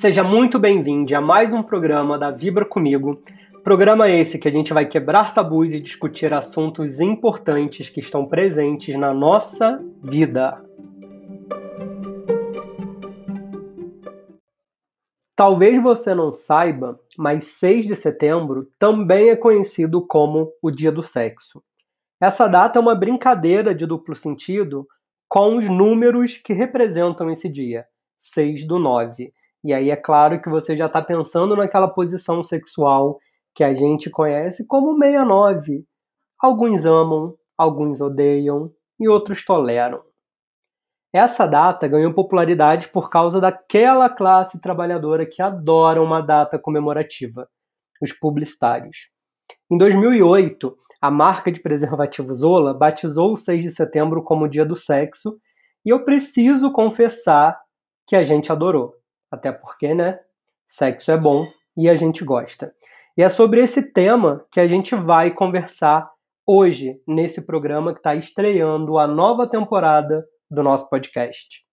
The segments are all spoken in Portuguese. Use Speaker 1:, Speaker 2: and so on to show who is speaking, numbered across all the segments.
Speaker 1: Seja muito bem-vindo a mais um programa da Vibra Comigo. Programa esse que a gente vai quebrar tabus e discutir assuntos importantes que estão presentes na nossa vida. Talvez você não saiba, mas 6 de setembro também é conhecido como o Dia do Sexo. Essa data é uma brincadeira de duplo sentido com os números que representam esse dia, 6 do 9. E aí é claro que você já está pensando naquela posição sexual que a gente conhece como 69. Alguns amam, alguns odeiam e outros toleram. Essa data ganhou popularidade por causa daquela classe trabalhadora que adora uma data comemorativa, os publicitários. Em 2008, a marca de preservativo Zola batizou o 6 de setembro como Dia do Sexo, e eu preciso confessar que a gente adorou. Até porque, né? Sexo é bom e a gente gosta. E é sobre esse tema que a gente vai conversar hoje, nesse programa que está estreando a nova temporada do nosso podcast.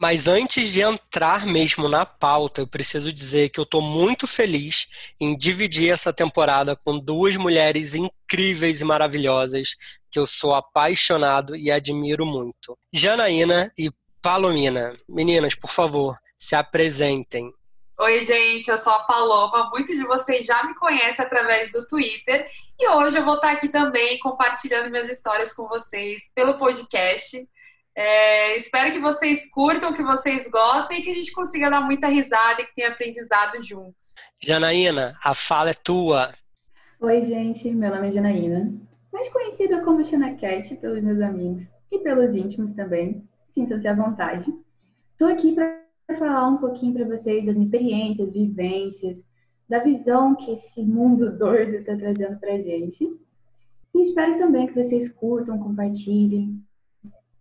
Speaker 1: Mas antes de entrar mesmo na pauta, eu preciso dizer que eu estou muito feliz em dividir essa temporada com duas mulheres incríveis e maravilhosas que eu sou apaixonado e admiro muito. Janaína e Palomina. Meninas, por favor, se apresentem.
Speaker 2: Oi, gente, eu sou a Paloma. Muitos de vocês já me conhecem através do Twitter e hoje eu vou estar aqui também compartilhando minhas histórias com vocês pelo podcast. É, espero que vocês curtam, que vocês gostem e que a gente consiga dar muita risada e que tenha aprendizado juntos.
Speaker 1: Janaína, a fala é tua.
Speaker 3: Oi, gente, meu nome é Janaína, mais conhecida como Cat pelos meus amigos e pelos íntimos também. Sintam-se à vontade. Estou aqui para falar um pouquinho para vocês das minhas experiências, vivências, da visão que esse mundo doido está trazendo para gente. E espero também que vocês curtam, compartilhem,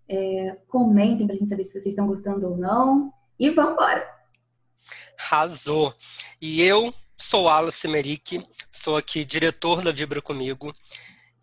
Speaker 3: é, comentem para a gente saber se vocês estão gostando ou não. E vamos embora!
Speaker 1: Arrasou! E eu sou Alice Merick, sou aqui diretor da Vibra Comigo.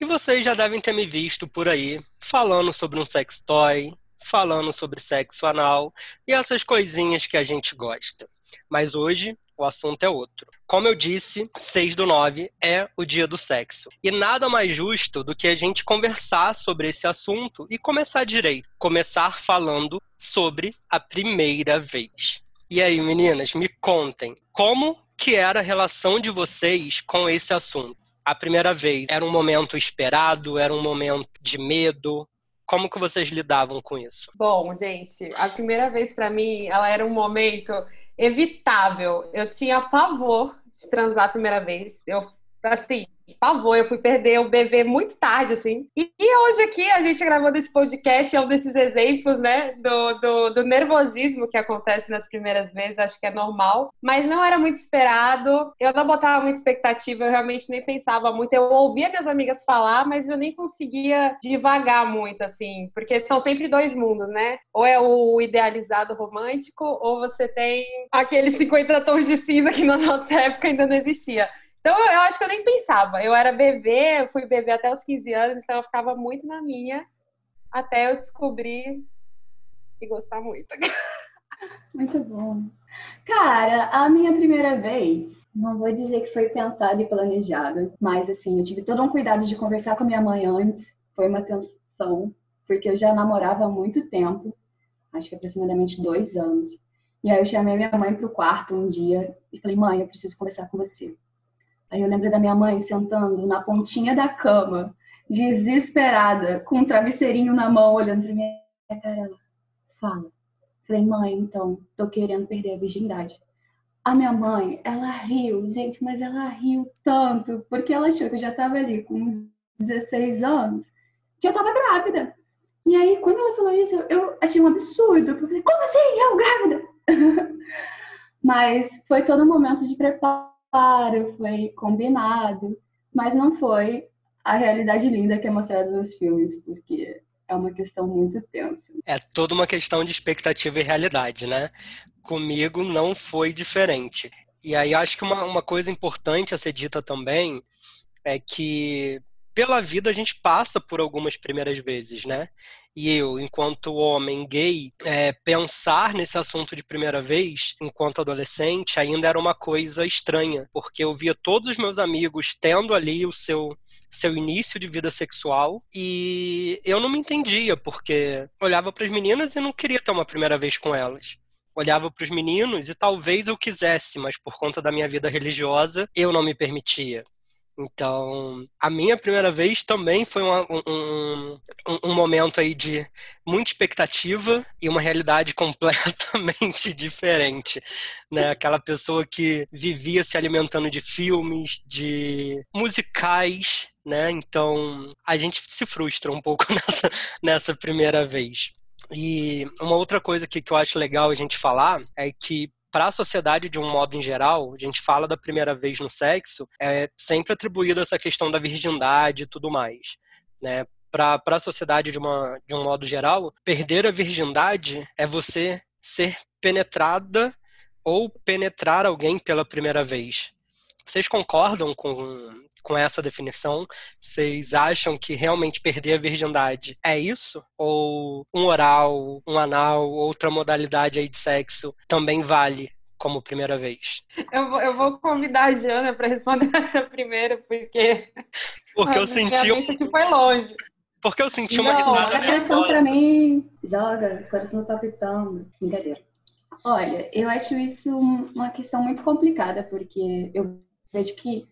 Speaker 1: E vocês já devem ter me visto por aí falando sobre um sex toy, falando sobre sexo anal e essas coisinhas que a gente gosta. Mas hoje o assunto é outro. Como eu disse, 6 do 9 é o dia do sexo. E nada mais justo do que a gente conversar sobre esse assunto e começar direito. Começar falando sobre a primeira vez. E aí, meninas, me contem, como que era a relação de vocês com esse assunto? A primeira vez era um momento esperado, era um momento de medo, como que vocês lidavam com isso?
Speaker 2: Bom, gente, a primeira vez para mim, ela era um momento evitável. Eu tinha pavor de transar a primeira vez. Eu, assim, pavor, eu fui perder o bebê muito tarde, assim. E, hoje aqui, a gente gravando esse podcast, é um desses exemplos, né, do, do, do, nervosismo que acontece nas primeiras vezes, acho que é normal. Mas não era muito esperado, eu não botava muita expectativa, eu realmente nem pensava muito. Eu ouvia minhas amigas falar, mas eu nem conseguia devagar muito, assim, porque são sempre dois mundos, né? Ou é o idealizado romântico, ou você tem aqueles 50 tons de cinza que na nossa época ainda não existia. Então eu acho que eu nem pensava. Eu era bebê, fui bebê até os 15 anos, então eu ficava muito na minha até eu descobrir e gostar muito.
Speaker 3: Muito bom. Cara, a minha primeira vez, não vou dizer que foi pensado e planejado, mas assim, eu tive todo um cuidado de conversar com a minha mãe antes, foi uma tensão, porque eu já namorava há muito tempo, acho que aproximadamente dois anos. E aí eu chamei minha mãe para o quarto um dia e falei, mãe, eu preciso conversar com você. Aí eu lembro da minha mãe sentando na pontinha da cama, desesperada, com um travesseirinho na mão, olhando pra minha cara. Ela, fala. Falei, mãe, então, tô querendo perder a virgindade. A minha mãe, ela riu, gente, mas ela riu tanto, porque ela achou que eu já tava ali com uns 16 anos, que eu tava grávida. E aí, quando ela falou isso, eu achei um absurdo, eu falei, como assim? Eu grávida? mas foi todo um momento de preparo claro, foi combinado, mas não foi a realidade linda que é mostrada nos filmes, porque é uma questão muito tensa.
Speaker 1: É toda uma questão de expectativa e realidade, né? Comigo não foi diferente. E aí acho que uma, uma coisa importante a ser dita também é que pela vida a gente passa por algumas primeiras vezes, né? E eu, enquanto homem gay, é, pensar nesse assunto de primeira vez, enquanto adolescente, ainda era uma coisa estranha, porque eu via todos os meus amigos tendo ali o seu, seu início de vida sexual e eu não me entendia, porque olhava para as meninas e não queria ter uma primeira vez com elas olhava para os meninos e talvez eu quisesse, mas por conta da minha vida religiosa, eu não me permitia. Então, a minha primeira vez também foi um, um, um, momento aí de muita expectativa e uma realidade completamente diferente. Né? Aquela pessoa que vivia se alimentando de filmes, de musicais, né? Então, a gente se frustra um pouco nessa, nessa primeira vez. E uma outra coisa que, que eu acho legal a gente falar é que para a sociedade de um modo em geral, a gente fala da primeira vez no sexo, é sempre atribuído essa questão da virgindade e tudo mais, né? Para a sociedade de, uma, de um modo geral, perder a virgindade é você ser penetrada ou penetrar alguém pela primeira vez. Vocês concordam com, com essa definição? Vocês acham que realmente perder a virgindade é isso? Ou um oral, um anal, outra modalidade aí de sexo também vale como primeira vez?
Speaker 2: Eu vou, eu vou convidar a Jana para responder essa primeira, porque.
Speaker 1: Porque eu senti
Speaker 2: um. que foi longe.
Speaker 1: Porque eu senti uma
Speaker 3: Não, a questão para mim. Joga, coração tá pitando. Brincadeira. Olha, eu acho isso uma questão muito complicada, porque eu vejo que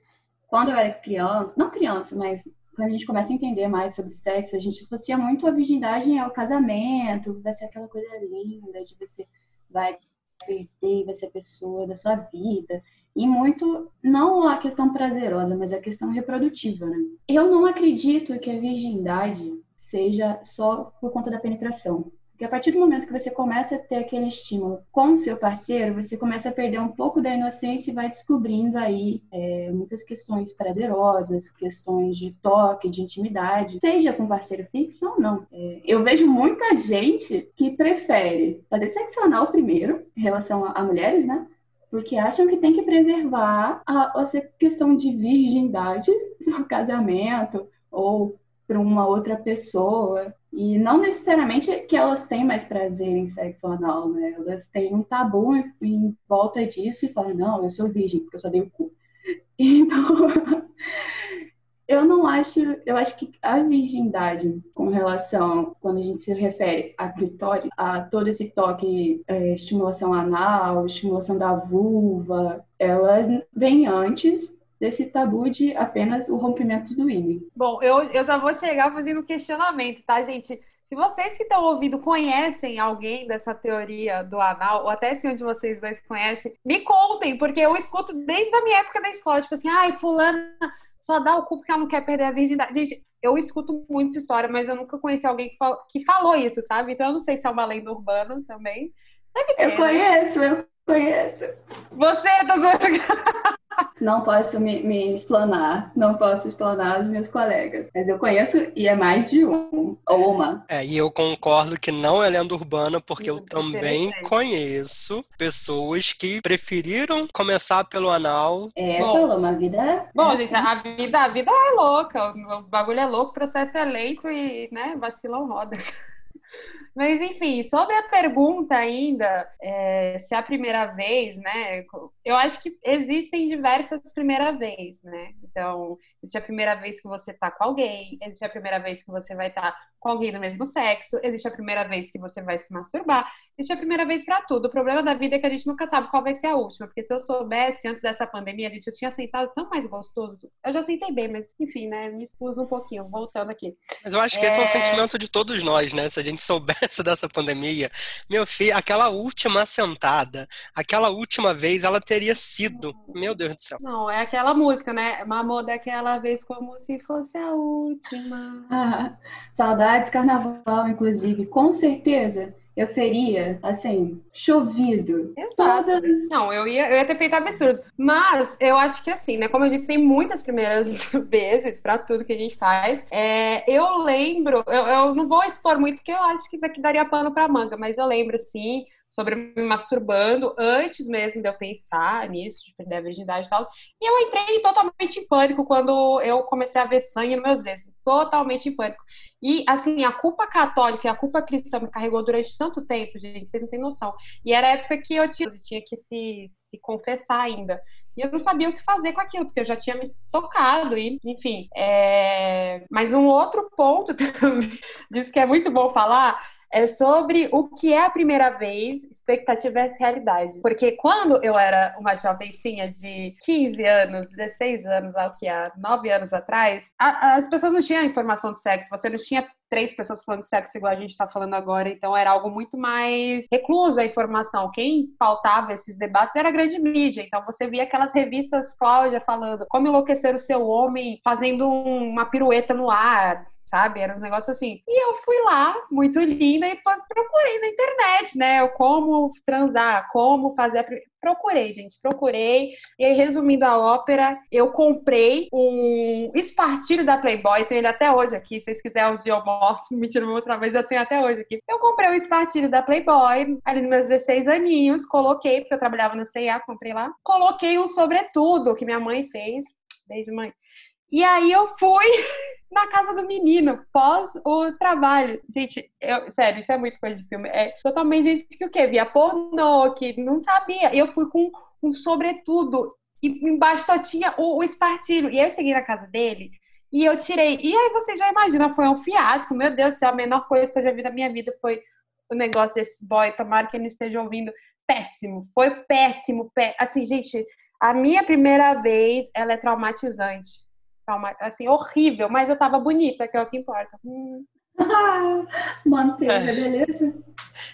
Speaker 3: quando eu era criança, não criança, mas quando a gente começa a entender mais sobre sexo, a gente associa muito a virgindade ao casamento, vai ser aquela coisa linda de você vai perder, vai ser a pessoa da sua vida. E muito, não a questão prazerosa, mas a questão reprodutiva, né? Eu não acredito que a virgindade seja só por conta da penetração. Porque a partir do momento que você começa a ter aquele estímulo com o seu parceiro, você começa a perder um pouco da inocência e vai descobrindo aí é, muitas questões prazerosas, questões de toque, de intimidade, seja com parceiro fixo ou não. É, eu vejo muita gente que prefere fazer sexo anal primeiro, em relação a, a mulheres, né? porque acham que tem que preservar a, a questão de virgindade no casamento ou para uma outra pessoa. E não necessariamente que elas têm mais prazer em sexo anal, né? Elas têm um tabu em, volta disso e falam, não, eu sou virgem, porque eu só dei o cu. Então, eu não acho, eu acho que a virgindade com relação, quando a gente se refere a clitóris, a todo esse toque, é, estimulação anal, estimulação da vulva, ela vem antes desse tabu de apenas o rompimento do ímã.
Speaker 2: Bom, eu, eu já vou chegar fazendo um questionamento, tá, gente? Se vocês que estão ouvindo conhecem alguém dessa teoria do anal, ou até se um de vocês dois conhece, me contem, porque eu escuto desde a minha época da escola, tipo assim, ai, fulana só dá o cu porque ela não quer perder a virgindade. Gente, eu escuto muita história, mas eu nunca conheci alguém que, fal que falou isso, sabe? Então eu não sei se é uma lenda urbana também.
Speaker 3: Deve ter, eu né? conheço, né? eu conheço.
Speaker 2: Você, tá
Speaker 3: Não posso me, me explanar, não posso explanar os meus colegas. Mas eu conheço e é mais de um ou uma.
Speaker 1: É, e eu concordo que não é lenda urbana, porque eu também conheço pessoas que preferiram começar pelo anal.
Speaker 3: É, Bom, uma vida.
Speaker 2: Bom, gente, a vida, a vida é louca. O bagulho é louco, o processo é lento e, né, vacilão roda. Mas, enfim, sobre a pergunta ainda, é, se é a primeira vez, né? Eu acho que existem diversas primeiras vezes, né? Então, existe a primeira vez que você tá com alguém, existe a primeira vez que você vai estar tá com alguém do mesmo sexo, existe a primeira vez que você vai se masturbar, existe a primeira vez para tudo. O problema da vida é que a gente nunca sabe qual vai ser a última, porque se eu soubesse antes dessa pandemia, a gente eu tinha sentado tão mais gostoso. Eu já sentei bem, mas enfim, né? Me expus um pouquinho, voltando aqui.
Speaker 1: Mas eu acho que é... esse é um sentimento de todos nós, né? Se a gente soubesse dessa pandemia, meu filho, aquela última sentada, aquela última vez, ela teria sido, meu Deus do céu.
Speaker 2: Não, é aquela música, né? Mamou daquela vez como se fosse a última.
Speaker 3: Ah, saudades carnaval, inclusive, com certeza eu teria, assim, chovido.
Speaker 2: Exato. Todas... Não, eu ia, eu ia ter feito absurdo. Mas eu acho que assim, né? Como eu disse, tem muitas primeiras vezes para tudo que a gente faz. É, eu lembro, eu, eu não vou expor muito, porque eu acho que isso aqui daria pano pra manga, mas eu lembro, assim, sobre me masturbando antes mesmo de eu pensar nisso, de perder a virgindade e tal. E eu entrei totalmente em pânico quando eu comecei a ver sangue nos meus dedos. Totalmente em pânico. E, assim, a culpa católica e a culpa cristã me carregou durante tanto tempo, gente, vocês não têm noção. E era a época que eu tinha, eu tinha que se, se confessar ainda. E eu não sabia o que fazer com aquilo, porque eu já tinha me tocado, e, enfim. É... Mas um outro ponto disso que é muito bom falar é sobre o que é a primeira vez, expectativa versus realidade. Porque quando eu era uma jovencinha de 15 anos, 16 anos, ao que há 9 anos atrás, a, as pessoas não tinham informação de sexo, você não tinha três pessoas falando de sexo igual a gente está falando agora, então era algo muito mais recluso a informação. Quem faltava esses debates era a grande mídia, então você via aquelas revistas Cláudia falando como enlouquecer o seu homem fazendo um, uma pirueta no ar, sabe? Era um negócio assim. E eu fui lá, muito linda, e procurei na internet, né? Como transar, como fazer a... Procurei, gente, procurei. E aí, resumindo a ópera, eu comprei um espartilho da Playboy, tenho ele até hoje aqui. Se vocês quiserem, um dia eu mostro, mentira, vou mostrar, mas eu tenho até hoje aqui. Eu comprei o espartilho da Playboy, ali nos meus 16 aninhos, coloquei, porque eu trabalhava no CIA, comprei lá. Coloquei um sobretudo que minha mãe fez. Beijo, mãe. E aí eu fui na casa do menino, pós o trabalho. Gente, eu, sério, isso é muito coisa de filme. É totalmente gente que o quê? Via pornô, que não sabia. Eu fui com um sobretudo e embaixo só tinha o, o espartilho. E aí eu cheguei na casa dele e eu tirei. E aí você já imagina, foi um fiasco. Meu Deus do céu, a menor coisa que eu já vi na minha vida foi o negócio desse boy. Tomara que ele não esteja ouvindo. Péssimo, foi péssimo. Pé... Assim, gente, a minha primeira vez, ela é traumatizante trauma, assim, horrível, mas eu tava bonita, que é o que importa. Hum.
Speaker 3: Manteiga, é. beleza?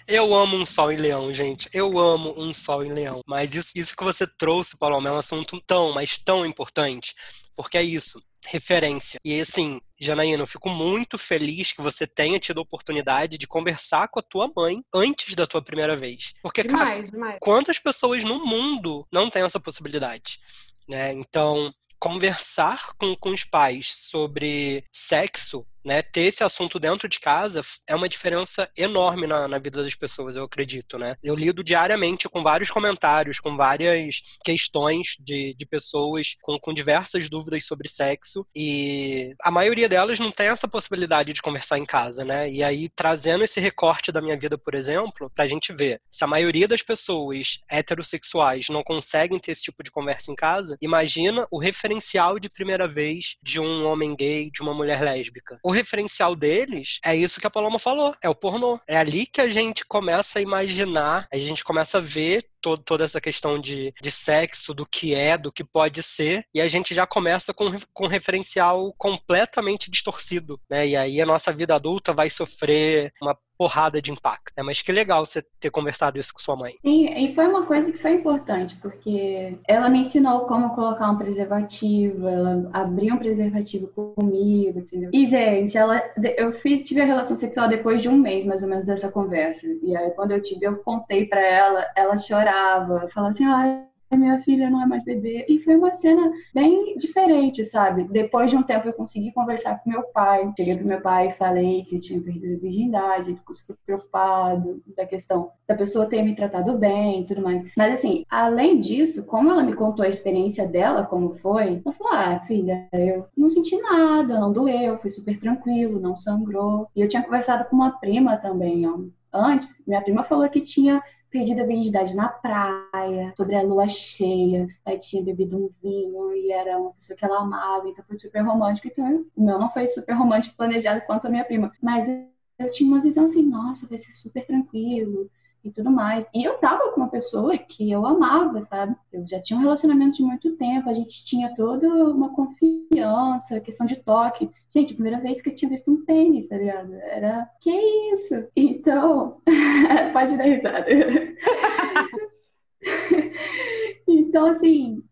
Speaker 1: Eu amo um sol em leão, gente. Eu amo um sol em leão. Mas isso, isso que você trouxe, Paulo, é um assunto tão, mas tão importante. Porque é isso, referência. E assim, Janaína, eu fico muito feliz que você tenha tido a oportunidade de conversar com a tua mãe antes da tua primeira vez. Porque,
Speaker 2: demais,
Speaker 1: cara,
Speaker 2: demais.
Speaker 1: quantas pessoas no mundo não têm essa possibilidade? Né? Então, conversar com, com os pais sobre sexo né, ter esse assunto dentro de casa é uma diferença enorme na, na, vida das pessoas, eu acredito, né? Eu lido diariamente com vários comentários, com várias questões de, de pessoas com, com diversas dúvidas sobre sexo e a maioria delas não tem essa possibilidade de conversar em casa, né? E aí, trazendo esse recorte da minha vida, por exemplo, pra gente ver, se a maioria das pessoas heterossexuais não conseguem ter esse tipo de conversa em casa, imagina o referencial de primeira vez de um homem gay, de uma mulher lésbica o referencial deles é isso que a Paloma falou, é o pornô. É ali que a gente começa a imaginar, a gente começa a ver todo, toda essa questão de, de sexo, do que é, do que pode ser, e a gente já começa com, com um referencial completamente distorcido, né? E aí a nossa vida adulta vai sofrer uma porrada de impacto. Né? Mas que legal você ter conversado isso com sua mãe.
Speaker 3: Sim, e foi uma coisa que foi importante, porque ela me ensinou como colocar um preservativo, ela abriu um preservativo comigo, entendeu? E, gente, ela, eu tive a relação sexual depois de um mês, mais ou menos, dessa conversa. E aí, quando eu tive, eu contei para ela, ela chorava, falava assim, ah, minha filha não é mais bebê. E foi uma cena bem diferente, sabe? Depois de um tempo eu consegui conversar com meu pai. Cheguei pro meu pai e falei que eu tinha perdido a virgindade, ele super preocupado da questão da pessoa ter me tratado bem e tudo mais. Mas assim, além disso, como ela me contou a experiência dela, como foi, ela falou: ah, filha, eu não senti nada, não doeu, foi super tranquilo, não sangrou. E eu tinha conversado com uma prima também, ó. Antes, minha prima falou que tinha perdido a virgindade na praia, sobre a lua cheia. Aí tinha bebido um vinho e era uma pessoa que ela amava, então foi super romântico. Então, o meu não foi super romântico planejado quanto a minha prima. Mas eu tinha uma visão assim, nossa, vai ser super tranquilo e tudo mais. E eu tava com uma pessoa que eu amava, sabe? Eu já tinha um relacionamento de muito tempo, a gente tinha toda uma confiança, questão de toque. Gente, primeira vez que eu tinha visto um pênis, tá ligado? Era, que isso? Então, pode dar risada. então, assim,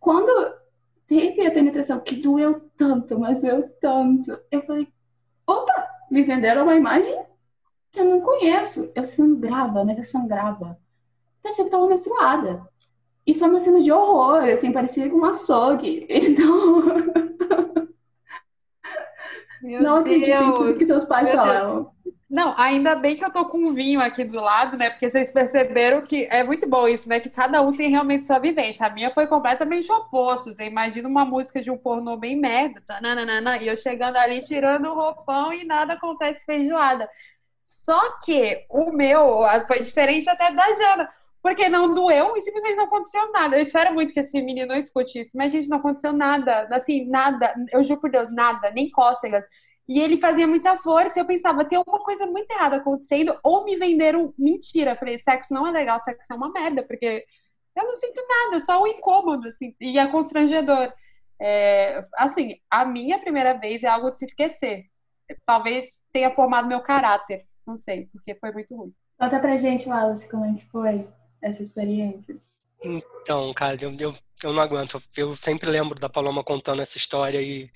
Speaker 3: quando teve a penetração que doeu tanto, mas doeu tanto, eu falei, opa, me venderam uma imagem eu não conheço. Eu sangrava, mas eu sangrava. Parecia que estava menstruada. E foi uma cena de horror, assim, parecia um açougue. Então. Meu não acredito em tudo que seus pais falaram.
Speaker 2: Não, ainda bem que eu tô com um vinho aqui do lado, né? Porque vocês perceberam que é muito bom isso, né? Que cada um tem realmente sua vivência. A minha foi completamente oposto. Você imagina uma música de um pornô bem merda, tananana, e eu chegando ali tirando o roupão e nada acontece feijoada. Só que o meu foi diferente até da Jana, porque não doeu e simplesmente não aconteceu nada. Eu espero muito que esse menino não escute isso, mas, gente, não aconteceu nada. Assim, nada. Eu juro por Deus, nada, nem cócegas. E ele fazia muita força, e eu pensava, tem alguma coisa muito errada acontecendo, ou me venderam mentira. Eu falei, sexo não é legal, sexo é uma merda, porque eu não sinto nada, só um incômodo, assim, e é constrangedor. É, assim, a minha primeira vez é algo de se esquecer. Talvez tenha formado meu caráter, não sei, porque foi muito ruim.
Speaker 3: Conta pra gente, Wallace, como é que foi essa experiência.
Speaker 1: Então, cara, eu, eu, eu não aguento. Eu sempre lembro da Paloma contando essa história e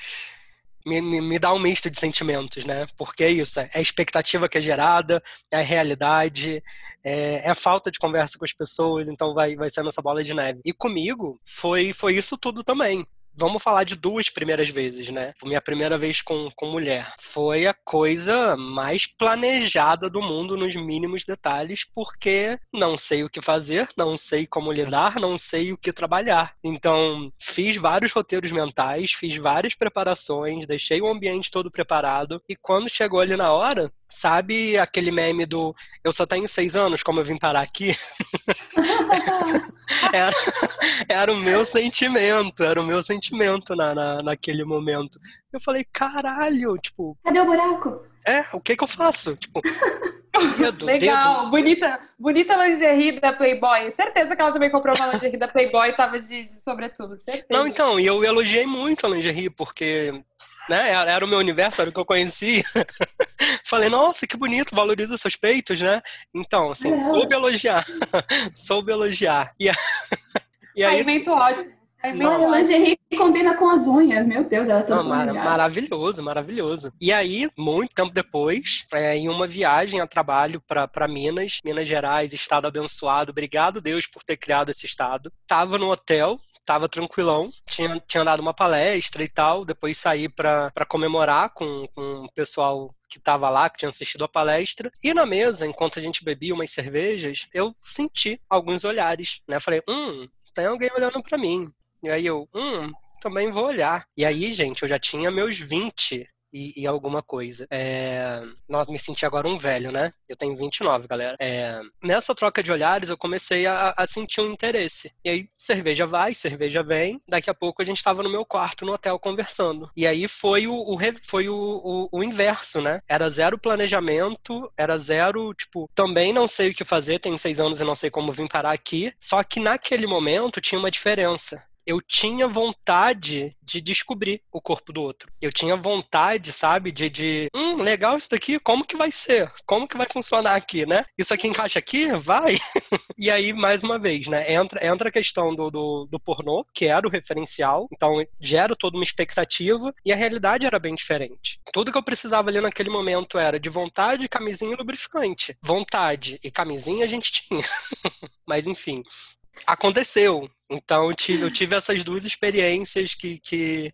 Speaker 1: me, me, me, dá um misto de sentimentos, né? Porque é isso, é a expectativa que é gerada, é a realidade, é, é, a falta de conversa com as pessoas, então vai, vai sendo essa bola de neve. E comigo foi, foi isso tudo também vamos falar de duas primeiras vezes, né? Minha primeira vez com, com mulher. Foi a coisa mais planejada do mundo nos mínimos detalhes, porque não sei o que fazer, não sei como lidar, não sei o que trabalhar. Então, fiz vários roteiros mentais, fiz várias preparações, deixei o ambiente todo preparado, e quando chegou ali na hora, Sabe aquele meme do eu só tenho seis anos, como eu vim parar aqui? era, era, o meu sentimento, era o meu sentimento na, na, naquele momento. Eu falei, caralho, tipo.
Speaker 3: Cadê o buraco?
Speaker 1: É, o que que eu faço? Tipo.
Speaker 2: Dedo, Legal, dedo. bonita, bonita lingerie da Playboy. Certeza que ela também comprou uma lingerie da Playboy e tava de, de sobretudo. Certeza.
Speaker 1: Não, então, e eu elogiei muito a lingerie, porque né? Era o meu universo, era o que eu conhecia. Falei, nossa, que bonito, valoriza seus peitos, né? Então, assim, é. soube elogiar. soube elogiar. E,
Speaker 2: e aí. Caimento ótimo.
Speaker 3: Não, a lingerie combina com as unhas, meu Deus, ela tá
Speaker 1: mar Maravilhoso, maravilhoso. E aí, muito tempo depois, é, em uma viagem a trabalho para Minas, Minas Gerais, estado abençoado, obrigado Deus por ter criado esse estado. Tava no hotel, tava tranquilão, tinha, tinha dado uma palestra e tal, depois saí para comemorar com, com o pessoal que estava lá, que tinha assistido a palestra. E na mesa, enquanto a gente bebia umas cervejas, eu senti alguns olhares, né? Falei, hum, tem alguém olhando para mim. E aí eu, hum, também vou olhar. E aí, gente, eu já tinha meus 20 e, e, alguma coisa. É... Nossa, me senti agora um velho, né? Eu tenho 29, galera. É... Nessa troca de olhares, eu comecei a, a, sentir um interesse. E aí, cerveja vai, cerveja vem. Daqui a pouco a gente estava no meu quarto, no hotel, conversando. E aí foi o, o foi o, o, o, inverso, né? Era zero planejamento, era zero, tipo, também não sei o que fazer, tenho seis anos e não sei como vim parar aqui. Só que naquele momento tinha uma diferença eu tinha vontade de descobrir o corpo do outro. Eu tinha vontade, sabe, de, de hum, legal isso daqui, como que vai ser? Como que vai funcionar aqui, né? Isso aqui encaixa aqui? Vai! e aí, mais uma vez, né, entra, entra a questão do, do, do pornô, que era o referencial, então gera toda uma expectativa, e a realidade era bem diferente. Tudo que eu precisava ali naquele momento era de vontade, camisinha e lubrificante. Vontade e camisinha a gente tinha. Mas enfim, aconteceu. Então eu tive, eu tive essas duas experiências que, que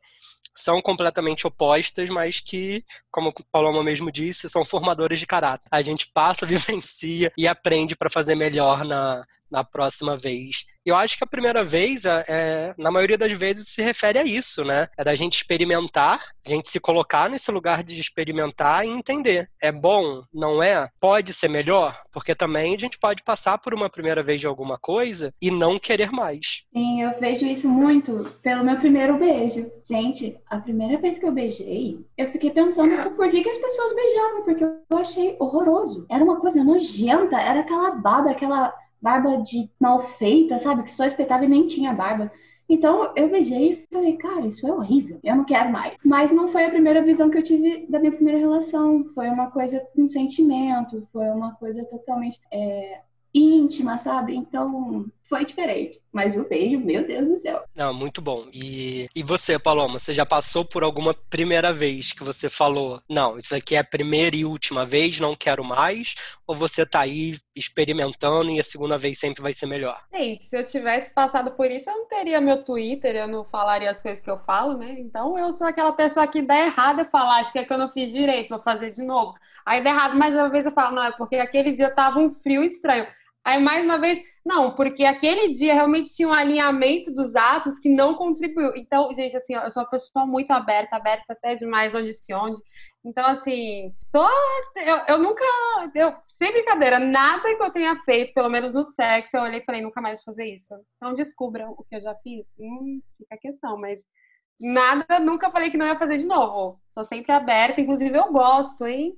Speaker 1: são completamente opostas, mas que, como o Paloma mesmo disse, são formadoras de caráter. A gente passa, vivencia e aprende para fazer melhor na, na próxima vez. Eu acho que a primeira vez, é, é, na maioria das vezes, se refere a isso, né? É da gente experimentar, a gente se colocar nesse lugar de experimentar e entender. É bom? Não é? Pode ser melhor? Porque também a gente pode passar por uma primeira vez de alguma coisa e não querer mais.
Speaker 3: Sim, eu vejo isso muito pelo meu primeiro beijo. Gente, a primeira vez que eu beijei, eu fiquei pensando por que, que as pessoas beijavam, porque eu achei horroroso. Era uma coisa nojenta, era aquela baba, aquela barba de mal feita, sabe? Que só espetava e nem tinha barba. Então eu beijei e falei, cara, isso é horrível, eu não quero mais. Mas não foi a primeira visão que eu tive da minha primeira relação. Foi uma coisa com sentimento, foi uma coisa totalmente é, íntima, sabe? Então foi diferente. Mas o beijo, meu Deus do céu.
Speaker 1: Não, muito bom. E, e você, Paloma, você já passou por alguma primeira vez que você falou, não, isso aqui é a primeira e última vez, não quero mais? Ou você tá aí experimentando e a segunda vez sempre vai ser melhor?
Speaker 2: Gente, se eu tivesse passado por isso, eu não teria meu Twitter, eu não falaria as coisas que eu falo, né? Então eu sou aquela pessoa que dá errado e fala, acho que é que eu não fiz direito, vou fazer de novo. Aí dá errado mais uma vez eu falo, não, é porque aquele dia tava um frio estranho. Aí mais uma vez, não, porque aquele dia realmente tinha um alinhamento dos atos que não contribuiu. Então, gente, assim, eu sou uma pessoa muito aberta, aberta até demais onde se onde. Então, assim, tô, eu, eu nunca, eu, sem brincadeira, nada que eu tenha feito, pelo menos no sexo, eu olhei e falei, nunca mais vou fazer isso. Então, descubram o que eu já fiz. Hum, fica a questão, mas nada, nunca falei que não ia fazer de novo. Tô sempre aberta, inclusive eu gosto, hein?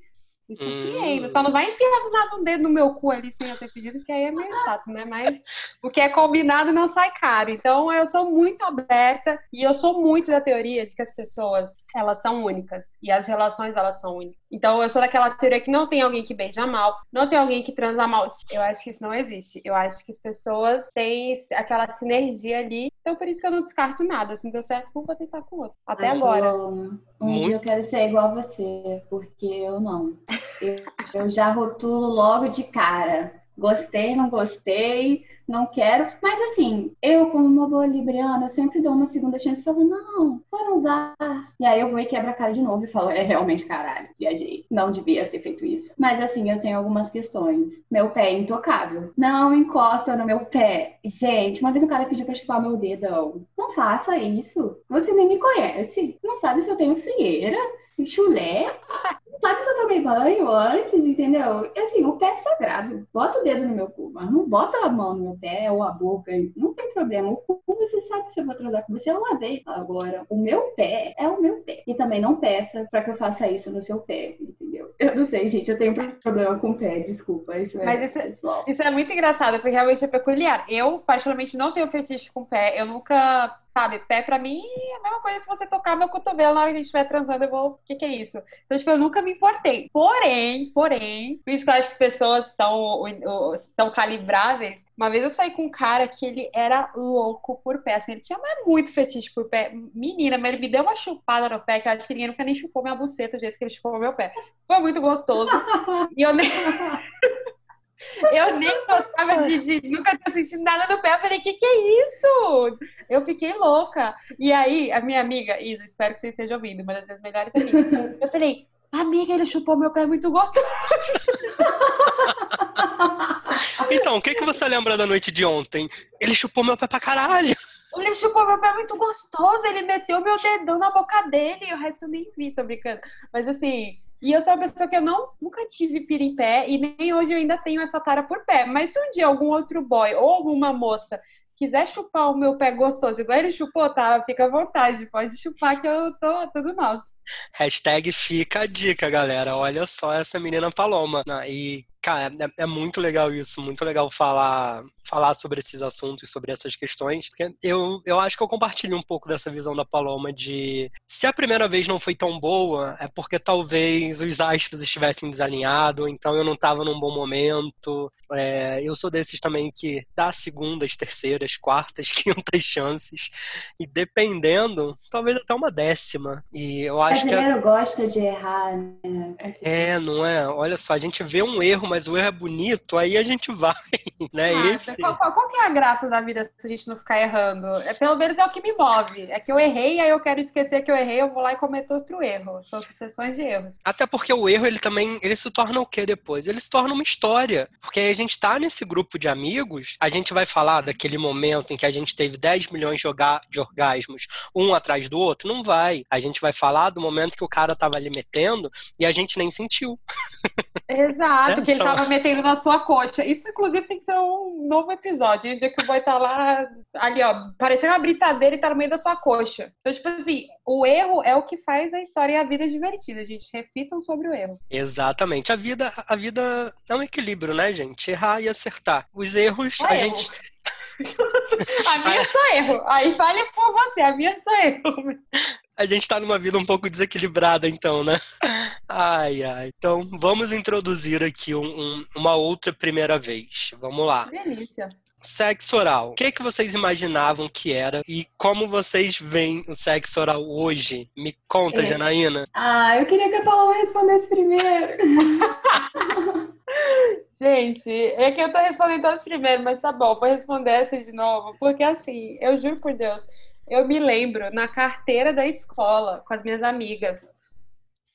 Speaker 2: Isso hum. Só não vai enfiar do nada um dedo no meu cu ali sem eu ter pedido, que aí é meio chato, né? Mas o que é combinado não sai caro. Então eu sou muito aberta e eu sou muito da teoria de que as pessoas elas são únicas e as relações elas são únicas. Então eu sou daquela teoria que não tem alguém que beija mal, não tem alguém que transa mal. Eu acho que isso não existe. Eu acho que as pessoas têm aquela sinergia ali. Então por isso que eu não descarto nada. Se não deu certo, vou tentar com outro. Até agora.
Speaker 3: Um dia eu quero ser igual a você, porque eu não. Eu, eu já rotulo logo de cara. Gostei, não gostei não quero. Mas assim, eu, como uma boa libriana, eu sempre dou uma segunda chance e falo, não, foram usar. E aí eu vou e quebro a cara de novo e falo, é realmente caralho, viajei. Não devia ter feito isso. Mas assim, eu tenho algumas questões. Meu pé é intocável. Não encosta no meu pé. Gente, uma vez o cara pediu pra chupar meu dedão. Não faça isso. Você nem me conhece. Não sabe se eu tenho frieira chulé. Sabe se eu tomei banho antes, entendeu? Assim, o pé é sagrado. Bota o dedo no meu cu, mas não bota a mão no meu pé ou a boca. Não tem problema. O cu, você sabe se eu vou transar com você uma vez. Agora, o meu pé é o meu pé. E também não peça pra que eu faça isso no seu pé, entendeu? Eu não sei, gente. Eu tenho problema com o pé, desculpa. Isso é
Speaker 2: mas isso, pessoal. isso é muito engraçado, porque realmente é peculiar. Eu, particularmente, não tenho fetiche com o pé. Eu nunca sabe? Pé pra mim é a mesma coisa se você tocar meu cotovelo na hora que a gente estiver transando, eu vou. O que, que é isso? Então, tipo, eu nunca me importei. Porém, porém, por isso que eu acho que pessoas são, são calibráveis. Uma vez eu saí com um cara que ele era louco por pé, assim, ele tinha muito fetiche por pé. Menina, mas ele me deu uma chupada no pé, que eu acho que ninguém nunca nem chupou minha buceta do jeito que ele chupou meu pé. Foi muito gostoso. e eu nem. Eu nem gostava de, de, Nunca tinha sentido nada no pé. Eu falei, que que é isso? Eu fiquei louca. E aí, a minha amiga, Isa, espero que você esteja ouvindo, uma das minhas melhores amigas. Eu falei, amiga, ele chupou meu pé muito gostoso.
Speaker 1: Então, o que, que você lembra da noite de ontem? Ele chupou meu pé pra caralho.
Speaker 2: Ele chupou meu pé muito gostoso. Ele meteu meu dedão na boca dele. E o resto eu nem vi, tô brincando. Mas assim, e eu sou uma pessoa que eu não, nunca tive pira em pé e nem hoje eu ainda tenho essa tara por pé. Mas se um dia algum outro boy ou alguma moça quiser chupar o meu pé gostoso, igual ele chupou, tá? Fica à vontade, pode chupar que eu tô tudo nosso.
Speaker 1: Hashtag fica a dica, galera. Olha só essa menina Paloma. E, cara, é, é muito legal isso, muito legal falar falar sobre esses assuntos, sobre essas questões, porque eu, eu acho que eu compartilho um pouco dessa visão da Paloma de se a primeira vez não foi tão boa, é porque talvez os astros estivessem desalinhados, então eu não estava num bom momento. É, eu sou desses também que dá segundas, terceiras, quartas, quintas chances, e dependendo, talvez até uma décima. E eu acho que.
Speaker 3: A... gosta de errar, né?
Speaker 1: É, não é? Olha só, a gente vê um erro, mas o erro é bonito, aí a gente vai, né?
Speaker 2: Ah, Esse qual, qual, qual, que é a graça da vida se a gente não ficar errando? É, pelo menos é o que me move. É que eu errei, aí eu quero esquecer que eu errei, eu vou lá e cometo outro erro. São sucessões de erros.
Speaker 1: Até porque o erro, ele também, ele se torna o que depois? Ele se torna uma história. Porque aí a gente tá nesse grupo de amigos, a gente vai falar daquele momento em que a gente teve 10 milhões de orgasmos, um atrás do outro? Não vai. A gente vai falar do momento que o cara tava ali metendo e a gente nem sentiu.
Speaker 2: Exato, é, que ele só... tava metendo na sua coxa. Isso, inclusive, tem que ser um novo episódio, o dia que o boy tá lá, ali, ó, parecendo uma britadeira e tá no meio da sua coxa. Então, tipo assim, o erro é o que faz a história e a vida divertida, gente. Reflitam sobre o erro.
Speaker 1: Exatamente. A vida, a vida é um equilíbrio, né, gente? Errar e acertar. Os erros, é a erro. gente.
Speaker 2: a minha é só erro. Aí fale por você, a minha só erro.
Speaker 1: A gente tá numa vida um pouco desequilibrada, então, né? Ai, ai. Então, vamos introduzir aqui um, um, uma outra primeira vez. Vamos lá.
Speaker 2: Delícia.
Speaker 1: Sexo oral. O que, que vocês imaginavam que era e como vocês veem o sexo oral hoje? Me conta, é. Janaína.
Speaker 3: Ah, eu queria que a Paola respondesse primeiro.
Speaker 2: Gente, é que eu tô respondendo todas primeiro, mas tá bom, vou responder essa de novo. Porque assim, eu juro por Deus, eu me lembro na carteira da escola com as minhas amigas.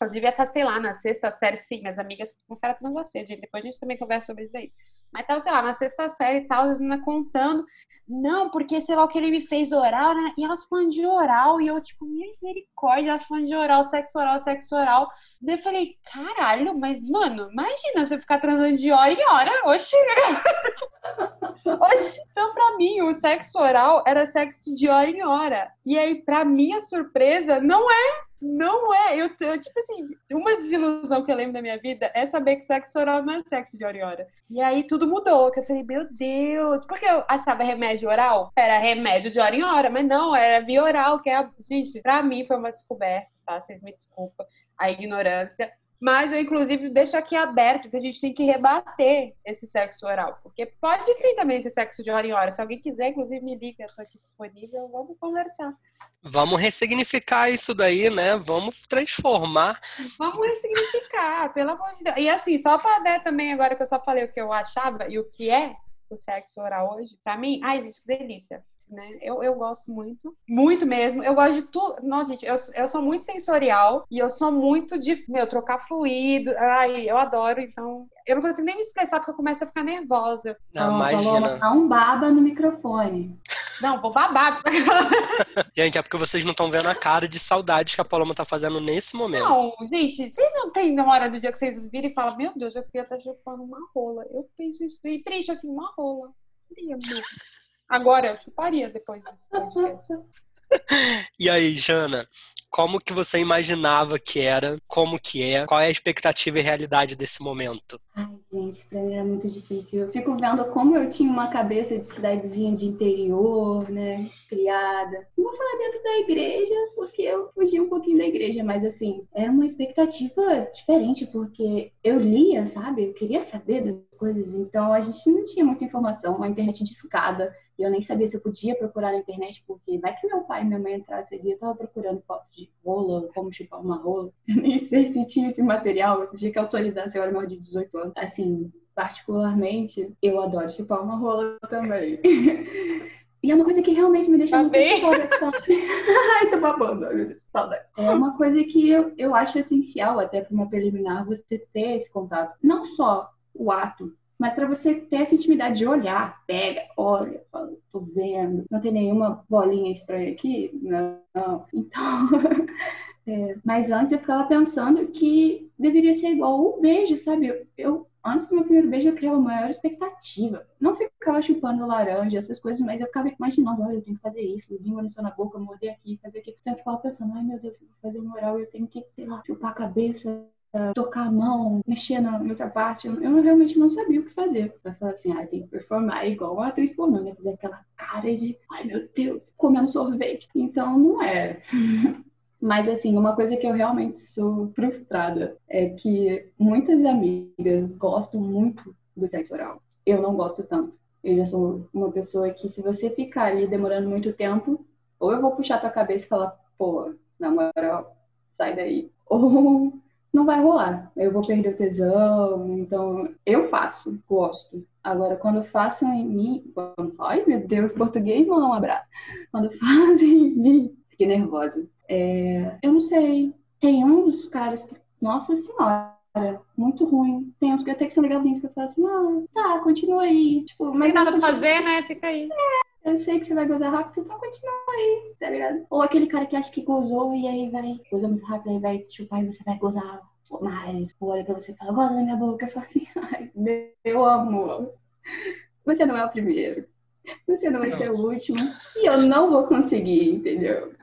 Speaker 2: Eu devia estar, sei lá, na sexta série, sim, minhas amigas começaram a transar gente. Depois a gente também conversa sobre isso aí. Mas tava, sei lá, na sexta série e tal, as meninas contando. Não, porque sei lá o que ele me fez oral, né? E elas falando de oral, e eu, tipo, misericórdia, elas falando de oral, sexo oral, sexo oral. Daí eu falei, caralho, mas, mano, imagina você ficar transando de hora em hora. Oxi! Oxi! Então, pra mim, o sexo oral era sexo de hora em hora. E aí, pra minha surpresa, não é não é. Eu, eu, tipo assim, uma desilusão que eu lembro da minha vida é saber que sexo oral não é sexo de hora. E aí tudo mudou, que eu falei, meu Deus, porque eu achava remédio oral era remédio de hora em hora, mas não, era via oral, que é. Gente, pra mim foi uma descoberta, tá? Vocês me desculpem a ignorância. Mas eu, inclusive, deixo aqui aberto que a gente tem que rebater esse sexo oral. Porque pode sim também ter sexo de hora em hora. Se alguém quiser, inclusive, me liga, estou aqui disponível, vamos conversar.
Speaker 1: Vamos ressignificar isso daí, né? Vamos transformar.
Speaker 2: Vamos ressignificar, pelo amor de Deus. E assim, só para ver também, agora que eu só falei o que eu achava e o que é o sexo oral hoje, para mim, ai, gente, que delícia né? Eu, eu gosto muito, muito mesmo. Eu gosto de tudo. Nossa, gente, eu, eu sou muito sensorial e eu sou muito de, meu, trocar fluido. Ai, eu adoro, então. Eu não consigo nem me expressar porque eu começo a ficar nervosa.
Speaker 1: Não, então, imagina.
Speaker 3: Tá um baba no microfone.
Speaker 2: Não, vou babar.
Speaker 1: gente, é porque vocês não estão vendo a cara de saudade que a Paloma tá fazendo nesse momento.
Speaker 2: Não, gente, vocês não têm na hora do dia que vocês viram e falam, meu Deus, eu queria estar chupando uma rola. Eu penso isso, e triste assim, uma rola. Queria mesmo. Agora, eu chuparia depois disso.
Speaker 1: e aí, Jana, como que você imaginava que era, como que é, qual é a expectativa e realidade desse momento?
Speaker 3: Ai, gente, pra mim era muito difícil. Eu fico vendo como eu tinha uma cabeça de cidadezinha de interior, né, criada. Não vou falar dentro da igreja, porque eu fugi um pouquinho da igreja, mas assim, era uma expectativa diferente, porque eu lia, sabe? Eu queria saber das coisas, então a gente não tinha muita informação, uma internet de escada e eu nem sabia se eu podia procurar na internet, porque vai que meu pai e minha mãe entrassem ali, eu tava procurando fotos de rola, como chupar uma rola. Eu nem sei se tinha esse material, eu tinha que autorizar se eu era maior de 18 anos. Assim, particularmente, eu adoro chupar uma rola também. E é uma coisa que realmente me deixa
Speaker 2: tá
Speaker 3: muito coração. Ai, tô babando, meu Deus, saudade. É uma coisa que eu, eu acho essencial, até para uma preliminar, você ter esse contato. Não só o ato mas para você ter essa intimidade de olhar, pega, olha, fala, tô vendo, não tem nenhuma bolinha estranha aqui? Não. Então, é, mas antes eu ficava pensando que deveria ser igual o beijo, sabe? Eu, eu antes do meu primeiro beijo eu criava maior expectativa. Não ficava chupando laranja, essas coisas, mas eu ficava imaginando, olha, eu tenho que fazer isso, língua no na boca, morder aqui, fazer aquilo. Então eu ficava pensando, ai meu Deus, eu vou fazer um oral, eu tenho que, sei lá, chupar a cabeça, tocar a mão, mexer na outra parte, eu, eu realmente não sabia o que fazer. Vai falar assim, ah, tem que performar igual uma atriz pornô, né? Fazer aquela cara de, ai meu Deus, comendo sorvete. Então não é. Mas, assim, uma coisa que eu realmente sou frustrada é que muitas amigas gostam muito do sexo oral. Eu não gosto tanto. Eu já sou uma pessoa que, se você ficar ali demorando muito tempo, ou eu vou puxar tua cabeça e falar, pô, na moral, sai daí. Ou não vai rolar. Eu vou perder o tesão. Então, eu faço, gosto. Agora, quando façam em mim. Quando... Ai, meu Deus, português não é um abraço. Quando fazem em mim, fiquei nervosa. É... Eu não sei. Tem dos caras que. Nossa Senhora muito ruim. Tem uns que até que são legalzinhos que eu falo assim, ah, tá, continua aí. Tipo,
Speaker 2: mas Tem nada pra fazer, né? Fica aí.
Speaker 3: É, eu sei que você vai gozar rápido, então continua aí, tá ligado? Ou aquele cara que acha que gozou e aí vai, gozou muito rápido, aí vai chupar e você vai gozar mais. Olha pra você e fala, goza na minha boca. Eu falo assim, ai, meu amor, você não é o primeiro. Você não vai ser o último. E eu não vou conseguir, entendeu?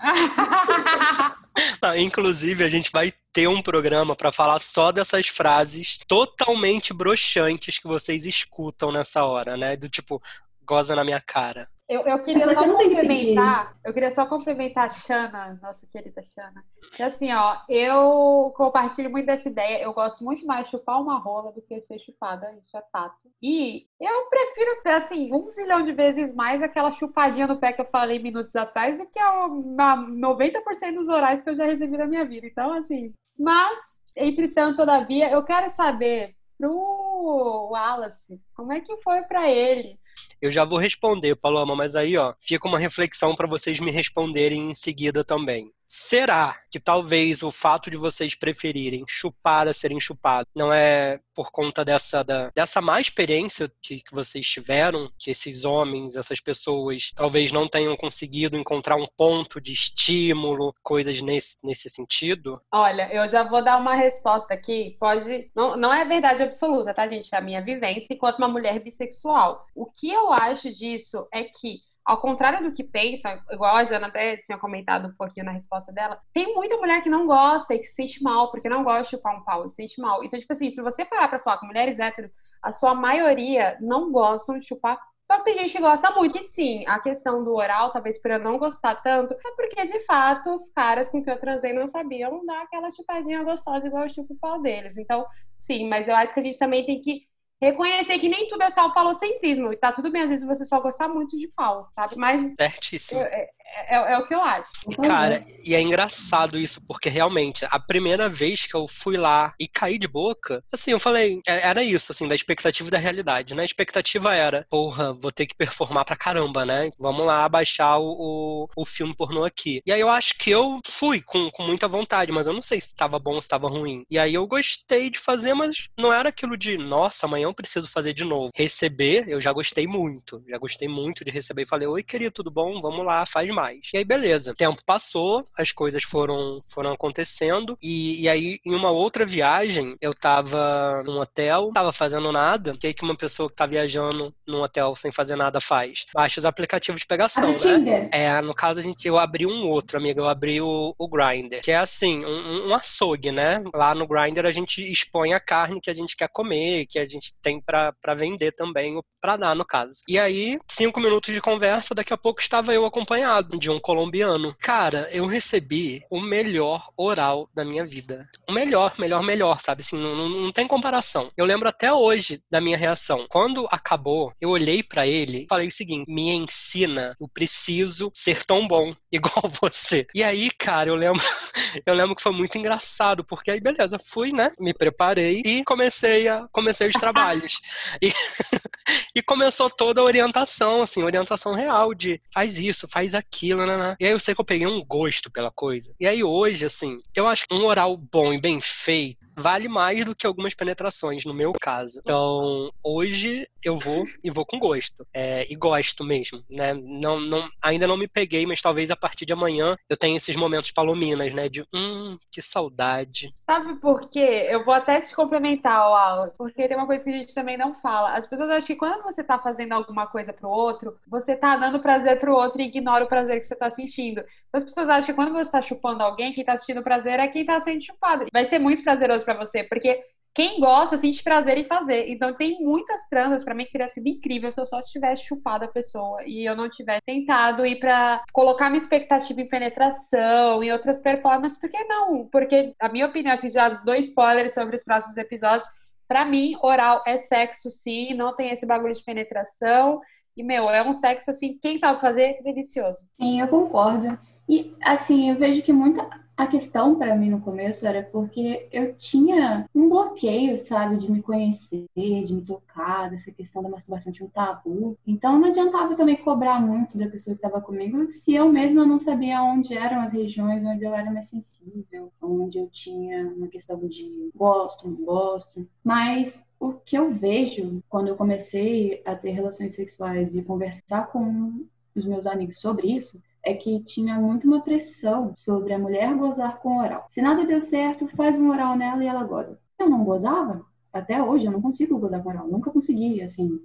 Speaker 1: Não, inclusive, a gente vai ter um programa para falar só dessas frases totalmente broxantes que vocês escutam nessa hora, né? Do tipo, goza na minha cara.
Speaker 2: Eu, eu queria só complementar, eu queria só complementar a Xana, nossa querida Xana. Que assim, ó, eu compartilho muito dessa ideia. Eu gosto muito mais de chupar uma rola do que ser chupada, isso é fato. E eu prefiro, assim, um zilhão de vezes mais aquela chupadinha no pé que eu falei minutos atrás do que a, a 90% dos orais que eu já recebi na minha vida. Então, assim, mas, entretanto, todavia, eu quero saber pro Wallace, como é que foi para ele
Speaker 1: eu já vou responder, Paloma, mas aí, ó, fica uma reflexão para vocês me responderem em seguida também. Será que talvez o fato de vocês preferirem chupar a serem chupados não é por conta dessa, da, dessa má experiência que, que vocês tiveram, que esses homens, essas pessoas, talvez não tenham conseguido encontrar um ponto de estímulo, coisas nesse, nesse sentido?
Speaker 2: Olha, eu já vou dar uma resposta aqui. Pode. Não, não é verdade absoluta, tá, gente? É a minha vivência enquanto uma mulher bissexual. O que eu acho disso é que ao contrário do que pensa, igual a Jana até tinha comentado um pouquinho na resposta dela, tem muita mulher que não gosta e que se sente mal, porque não gosta de chupar um pau, se sente mal. Então, tipo assim, se você parar pra falar com mulheres héteros, a sua maioria não gostam de chupar só que tem gente que gosta muito, e sim, a questão do oral, talvez por eu não gostar tanto, é porque de fato os caras com que eu transei não sabiam dar aquela chupadinha gostosa igual eu chupo o pau deles. Então, sim, mas eu acho que a gente também tem que reconhecer que nem tudo é só o falocentrismo. E tá tudo bem, às vezes você só gostar muito de pau, sabe? Mas.
Speaker 1: Certíssimo.
Speaker 2: É, é, é, o que eu acho.
Speaker 1: E, cara, e é engraçado isso, porque realmente, a primeira vez que eu fui lá e caí de boca, assim, eu falei, é, era isso, assim, da expectativa e da realidade, né? A expectativa era, porra, vou ter que performar pra caramba, né? Vamos lá baixar o, o, o filme pornô aqui. E aí eu acho que eu fui com, com muita vontade, mas eu não sei se estava bom ou se estava ruim. E aí eu gostei de fazer, mas não era aquilo de, nossa, amanhã eu preciso fazer de novo. Receber, eu já gostei muito. Já gostei muito de receber e falei, oi, querido, tudo bom? Vamos lá, faz mais. E aí, beleza. O tempo passou, as coisas foram, foram acontecendo. E, e aí, em uma outra viagem, eu tava num hotel, tava fazendo nada. O que, que uma pessoa que tá viajando num hotel sem fazer nada faz? Baixa os aplicativos de pegação, ah, né? É, no caso, a gente, eu abri um outro, amiga. Eu abri o, o Grindr, que é assim, um, um açougue, né? Lá no Grindr a gente expõe a carne que a gente quer comer, que a gente tem para vender também, pra dar, no caso. E aí, cinco minutos de conversa, daqui a pouco estava eu acompanhado de um colombiano. Cara, eu recebi o melhor oral da minha vida. O melhor, melhor, melhor, sabe? Assim, não, não, não tem comparação. Eu lembro até hoje da minha reação. Quando acabou, eu olhei para ele e falei o seguinte: me ensina, eu preciso ser tão bom igual você. E aí, cara, eu lembro, eu lembro que foi muito engraçado, porque aí, beleza, fui, né? Me preparei e comecei a comecei os trabalhos. E, e começou toda a orientação, assim, orientação real de faz isso, faz aquilo, né, né? E aí eu sei que eu peguei um gosto pela coisa. E aí hoje, assim, eu acho que um oral bom e bem feito vale mais do que algumas penetrações, no meu caso. Então, hoje eu vou e vou com gosto. É, e gosto mesmo, né? Não, não, ainda não me peguei, mas talvez a partir de amanhã eu tenha esses momentos palominas, né? De, hum, que saudade.
Speaker 2: Sabe por quê? Eu vou até te complementar, Alan, porque tem uma coisa que a gente também não fala. As pessoas acham que quando você tá fazendo alguma coisa pro outro, você tá dando prazer pro outro e ignora o prazer que você tá sentindo. Então, as pessoas acham que quando você tá chupando alguém, quem tá sentindo prazer é quem tá sendo chupado. Vai ser muito prazeroso para você, porque quem gosta sente prazer em fazer. Então tem muitas transas para mim que teria sido incrível se eu só tivesse chupado a pessoa e eu não tivesse tentado ir para colocar minha expectativa em penetração e outras performances, por que não? Porque a minha opinião aqui já dois spoilers sobre os próximos episódios. Para mim, oral é sexo sim, não tem esse bagulho de penetração. E, meu, é um sexo assim, quem sabe fazer, delicioso.
Speaker 3: Sim, eu concordo. E, assim, eu vejo que muita a questão para mim no começo era porque eu tinha um bloqueio, sabe, de me conhecer, de me tocar, dessa questão da masturbação tinha um tabu. Então não adiantava também cobrar muito da pessoa que estava comigo se eu mesma não sabia onde eram as regiões onde eu era mais sensível, onde eu tinha uma questão de gosto, não gosto. Mas o que eu vejo quando eu comecei a ter relações sexuais e conversar com os meus amigos sobre isso é que tinha muito uma pressão sobre a mulher gozar com oral. Se nada deu certo, faz um oral nela e ela goza. Eu não gozava, até hoje eu não consigo gozar com oral, nunca consegui, assim.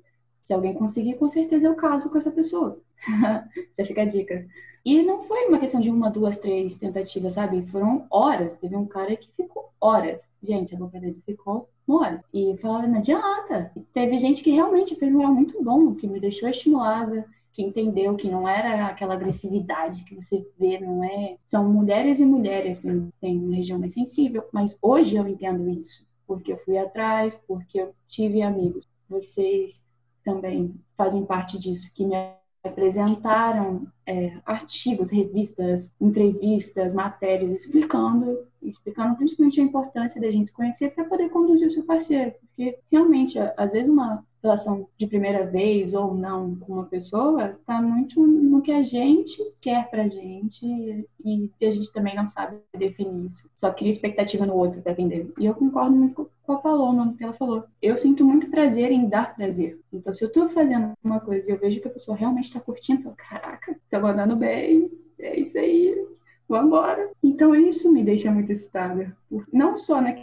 Speaker 3: Se alguém conseguir, com certeza eu caso com essa pessoa. Já fica a dica. E não foi uma questão de uma, duas, três tentativas, sabe? Foram horas. Teve um cara que ficou horas. Gente, a boca dele ficou mole. E falava, não adianta. Teve gente que realmente fez um oral muito bom, que me deixou estimulada, que entendeu que não era aquela agressividade que você vê, não é. São mulheres e mulheres, tem, tem uma região mais sensível, mas hoje eu entendo isso, porque eu fui atrás, porque eu tive amigos. Vocês também fazem parte disso, que me apresentaram é, artigos, revistas, entrevistas, matérias explicando, explicando principalmente a importância da gente se conhecer para poder conduzir o seu parceiro, porque realmente às vezes uma relação de primeira vez ou não com uma pessoa está muito no que a gente quer pra gente e a gente também não sabe definir isso. Só cria expectativa no outro para atender. E eu concordo muito com o ela falou, no que ela falou. Eu sinto muito prazer em dar prazer. Então, se eu estou fazendo uma coisa e eu vejo que a pessoa realmente está curtindo, eu falo, caraca, tá mandando bem, é isso aí, vambora. Então, isso me deixa muito excitada. Não só na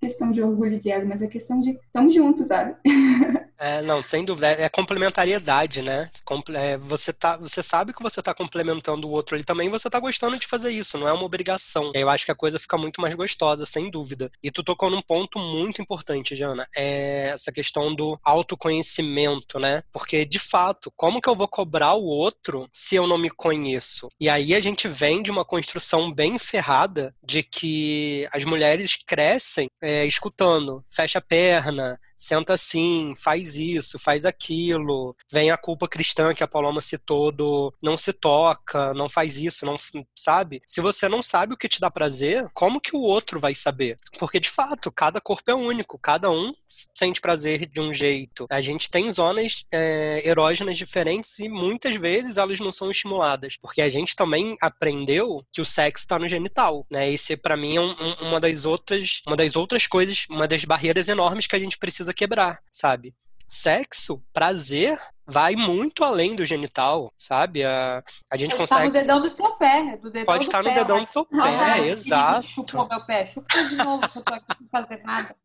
Speaker 3: questão de orgulho de ego, mas a questão de estamos juntos, sabe?
Speaker 1: É, não, sem dúvida. É, é complementariedade, né? É, você, tá, você sabe que você está complementando o outro ali também, você está gostando de fazer isso, não é uma obrigação. Eu acho que a coisa fica muito mais gostosa, sem dúvida. E tu tocou num ponto muito importante, Jana, é essa questão do autoconhecimento, né? Porque, de fato, como que eu vou cobrar o outro se eu não me conheço? E aí a gente vem de uma construção bem ferrada de que as mulheres crescem é, escutando, fecha a perna, senta assim, faz isso, faz aquilo. Vem a culpa cristã que a Paloma citou do não se toca, não faz isso, não sabe? Se você não sabe o que te dá prazer, como que o outro vai saber? Porque de fato, cada corpo é único, cada um sente prazer de um jeito. A gente tem zonas é, erógenas diferentes e muitas vezes elas não são estimuladas, porque a gente também aprendeu que o sexo está no genital, né? Esse para mim é um, um, uma das outras, uma das outras coisas, uma das barreiras enormes que a gente precisa precisa quebrar, sabe? Sexo, prazer, vai muito além do genital, sabe? A, a gente
Speaker 2: Pode
Speaker 1: consegue.
Speaker 2: Estar no dedão do seu pé. Do dedão
Speaker 1: Pode estar
Speaker 2: no
Speaker 1: pé, dedão do seu pé, exato.
Speaker 2: Chupou meu pé. Chupou de novo, que eu tô aqui sem fazer nada.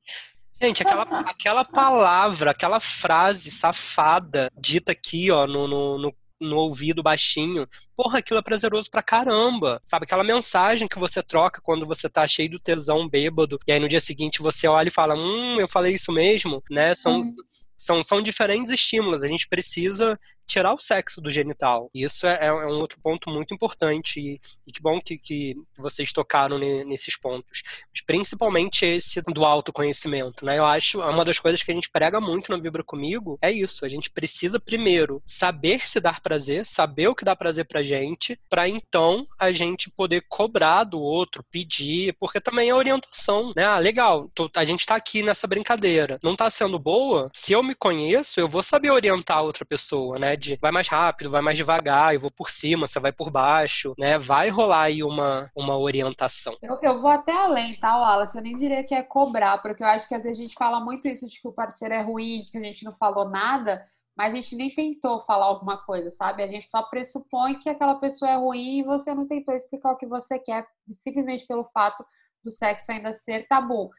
Speaker 1: Gente, aquela, aquela palavra, aquela frase safada dita aqui, ó, no, no, no no ouvido baixinho. Porra, aquilo é prazeroso pra caramba. Sabe, aquela mensagem que você troca quando você tá cheio do tesão bêbado, e aí no dia seguinte você olha e fala, hum, eu falei isso mesmo, né? São, uhum. são, são diferentes estímulos. A gente precisa tirar o sexo do genital. Isso é, é, um outro ponto muito importante e, e que bom que, que vocês tocaram nesses pontos. Mas principalmente esse do autoconhecimento, né? Eu acho uma das coisas que a gente prega muito no Vibra Comigo é isso. A gente precisa primeiro saber se dar prazer, saber o que dá prazer pra gente, para então a gente poder cobrar do outro, pedir, porque também é orientação, né? Ah, legal, tô, a gente tá aqui nessa brincadeira. Não tá sendo boa? Se eu me conheço, eu vou saber orientar outra pessoa, né? de vai mais rápido, vai mais devagar, eu vou por cima, você vai por baixo, né? Vai rolar aí uma, uma orientação.
Speaker 2: Eu, eu vou até além, tá, Wallace? Eu nem diria que é cobrar, porque eu acho que às vezes a gente fala muito isso de que o parceiro é ruim, de que a gente não falou nada, mas a gente nem tentou falar alguma coisa, sabe? A gente só pressupõe que aquela pessoa é ruim e você não tentou explicar o que você quer, simplesmente pelo fato do sexo ainda ser tabu.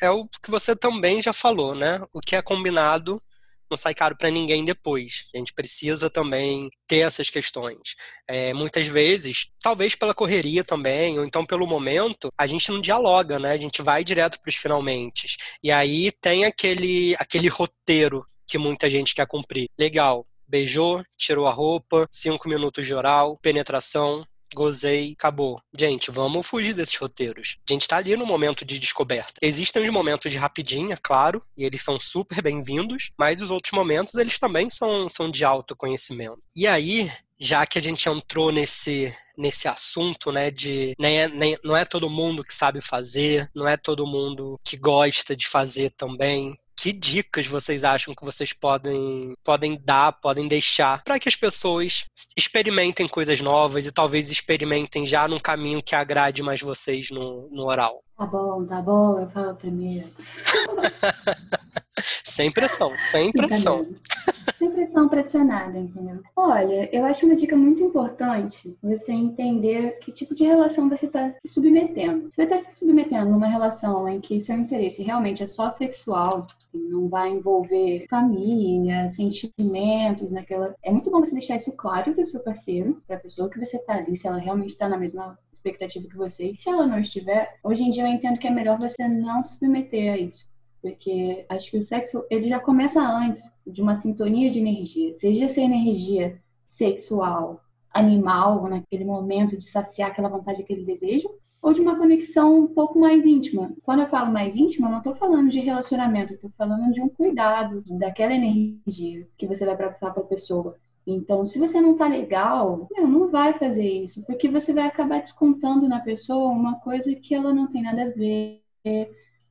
Speaker 1: É o que você também já falou, né? O que é combinado não sai caro para ninguém depois. A gente precisa também ter essas questões. É, muitas vezes, talvez pela correria também, ou então pelo momento, a gente não dialoga, né? A gente vai direto para os finalmente. E aí tem aquele, aquele roteiro que muita gente quer cumprir. Legal, beijou, tirou a roupa, cinco minutos de oral, penetração, gozei, acabou. Gente, vamos fugir desses roteiros. A gente tá ali no momento de descoberta. Existem os momentos de rapidinha, claro, e eles são super bem-vindos, mas os outros momentos, eles também são, são de autoconhecimento. E aí, já que a gente entrou nesse nesse assunto, né, de nem, nem, não é todo mundo que sabe fazer, não é todo mundo que gosta de fazer também que dicas vocês acham que vocês podem, podem dar, podem deixar para que as pessoas experimentem coisas novas e talvez experimentem já num caminho que agrade mais vocês no, no oral?
Speaker 3: Tá bom, tá bom, eu falo primeiro.
Speaker 1: sem pressão, sem pressão.
Speaker 3: Sem pressão pressionada, entendeu? Olha, eu acho uma dica muito importante você entender que tipo de relação você está se submetendo. Você está se submetendo numa relação em que seu interesse realmente é só sexual, não vai envolver família, sentimentos, naquela. É muito bom você deixar isso claro para o seu parceiro, para a pessoa que você está ali, se ela realmente está na mesma expectativa que você. E se ela não estiver, hoje em dia eu entendo que é melhor você não se submeter a isso porque acho que o sexo ele já começa antes de uma sintonia de energia. Seja essa energia sexual animal, naquele momento de saciar aquela vontade, aquele desejo, ou de uma conexão um pouco mais íntima. Quando eu falo mais íntima, eu não estou falando de relacionamento, estou falando de um cuidado, daquela energia que você vai passar para a pessoa. Então, se você não tá legal, meu, não vai fazer isso, porque você vai acabar descontando na pessoa uma coisa que ela não tem nada a ver.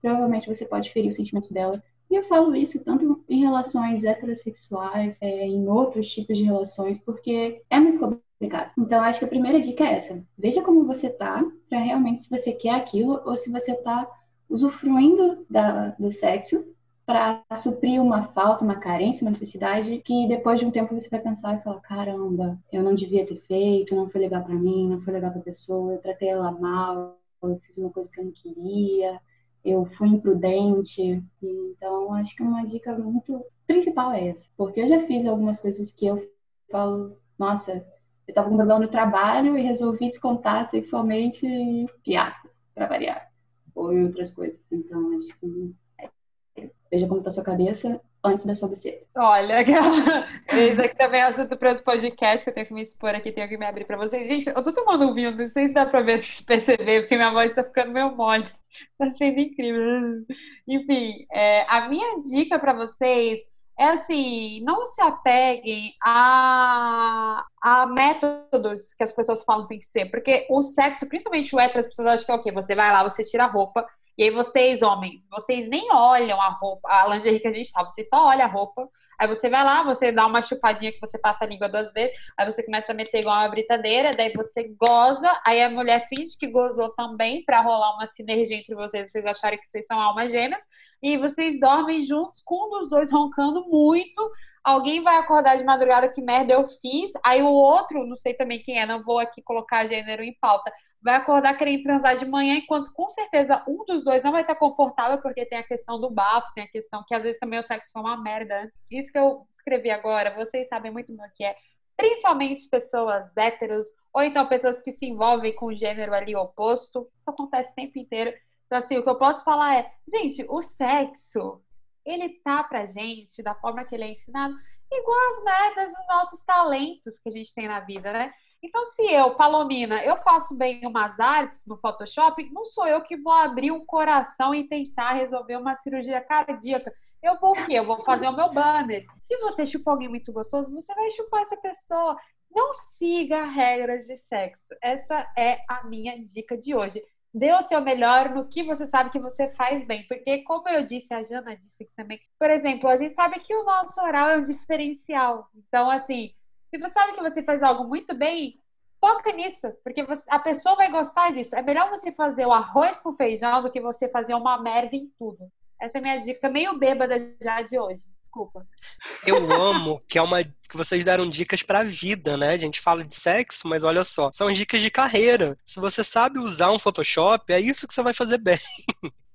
Speaker 3: Provavelmente você pode ferir os sentimentos dela. E eu falo isso tanto em relações heterossexuais, é, em outros tipos de relações, porque é muito complicado. Então, acho que a primeira dica é essa. Veja como você tá, para realmente se você quer aquilo ou se você tá usufruindo da, do sexo para suprir uma falta, uma carência, uma necessidade que depois de um tempo você vai pensar e falar: caramba, eu não devia ter feito, não foi legal para mim, não foi legal para a pessoa, eu tratei ela mal, eu fiz uma coisa que eu não queria, eu fui imprudente. Então, acho que uma dica muito principal é essa, porque eu já fiz algumas coisas que eu falo: nossa, eu estava com um problema no trabalho e resolvi descontar sexualmente e fiasco, para variar, ou em outras coisas. Então, acho que Veja como está sua cabeça antes da sua buceta.
Speaker 2: Olha, esse aqui também é assunto para o podcast, que eu tenho que me expor aqui, tenho que me abrir para vocês. Gente, eu tô tomando vinho, não sei se dá para ver, perceber, porque minha voz está ficando meio mole. Tá sendo incrível. Enfim, é, a minha dica para vocês é assim, não se apeguem a, a métodos que as pessoas falam que tem que ser, porque o sexo, principalmente o hétero, as pessoas acham que é o quê? Você vai lá, você tira a roupa, e aí vocês, homens, vocês nem olham a roupa, a lingerie que a gente tá, vocês só olham a roupa. Aí você vai lá, você dá uma chupadinha que você passa a língua duas vezes, aí você começa a meter igual uma britadeira, daí você goza, aí a mulher finge que gozou também para rolar uma sinergia entre vocês, vocês acharem que vocês são almas gêmeas, e vocês dormem juntos com um dos dois roncando muito. Alguém vai acordar de madrugada que merda eu fiz, aí o outro, não sei também quem é, não vou aqui colocar gênero em pauta, vai acordar querendo transar de manhã, enquanto com certeza um dos dois não vai estar confortável, porque tem a questão do bafo, tem a questão que às vezes também o sexo foi uma merda. Isso que eu escrevi agora, vocês sabem muito bem o que é. Principalmente pessoas héteros, ou então pessoas que se envolvem com o gênero ali oposto. Isso acontece o tempo inteiro. Então, assim, o que eu posso falar é, gente, o sexo, ele tá pra gente, da forma que ele é ensinado, igual as merdas dos nossos talentos que a gente tem na vida, né? Então, se eu, Palomina, eu faço bem umas artes no Photoshop, não sou eu que vou abrir um coração e tentar resolver uma cirurgia cardíaca. Eu vou o quê? Eu vou fazer o meu banner. Se você chupar alguém muito gostoso, você vai chupar essa pessoa. Não siga regras de sexo. Essa é a minha dica de hoje. Dê o seu melhor no que você sabe que você faz bem. Porque, como eu disse, a Jana disse também, por exemplo, a gente sabe que o nosso oral é um diferencial. Então, assim, se você sabe que você faz algo muito bem, foca nisso, porque você, a pessoa vai gostar disso. É melhor você fazer o arroz com feijão do que você fazer uma merda em tudo. Essa é a minha dica, meio bêbada já de hoje. Desculpa.
Speaker 1: Eu amo que é uma que vocês deram dicas para vida, né? A gente fala de sexo, mas olha só, são dicas de carreira. Se você sabe usar um Photoshop, é isso que você vai fazer bem.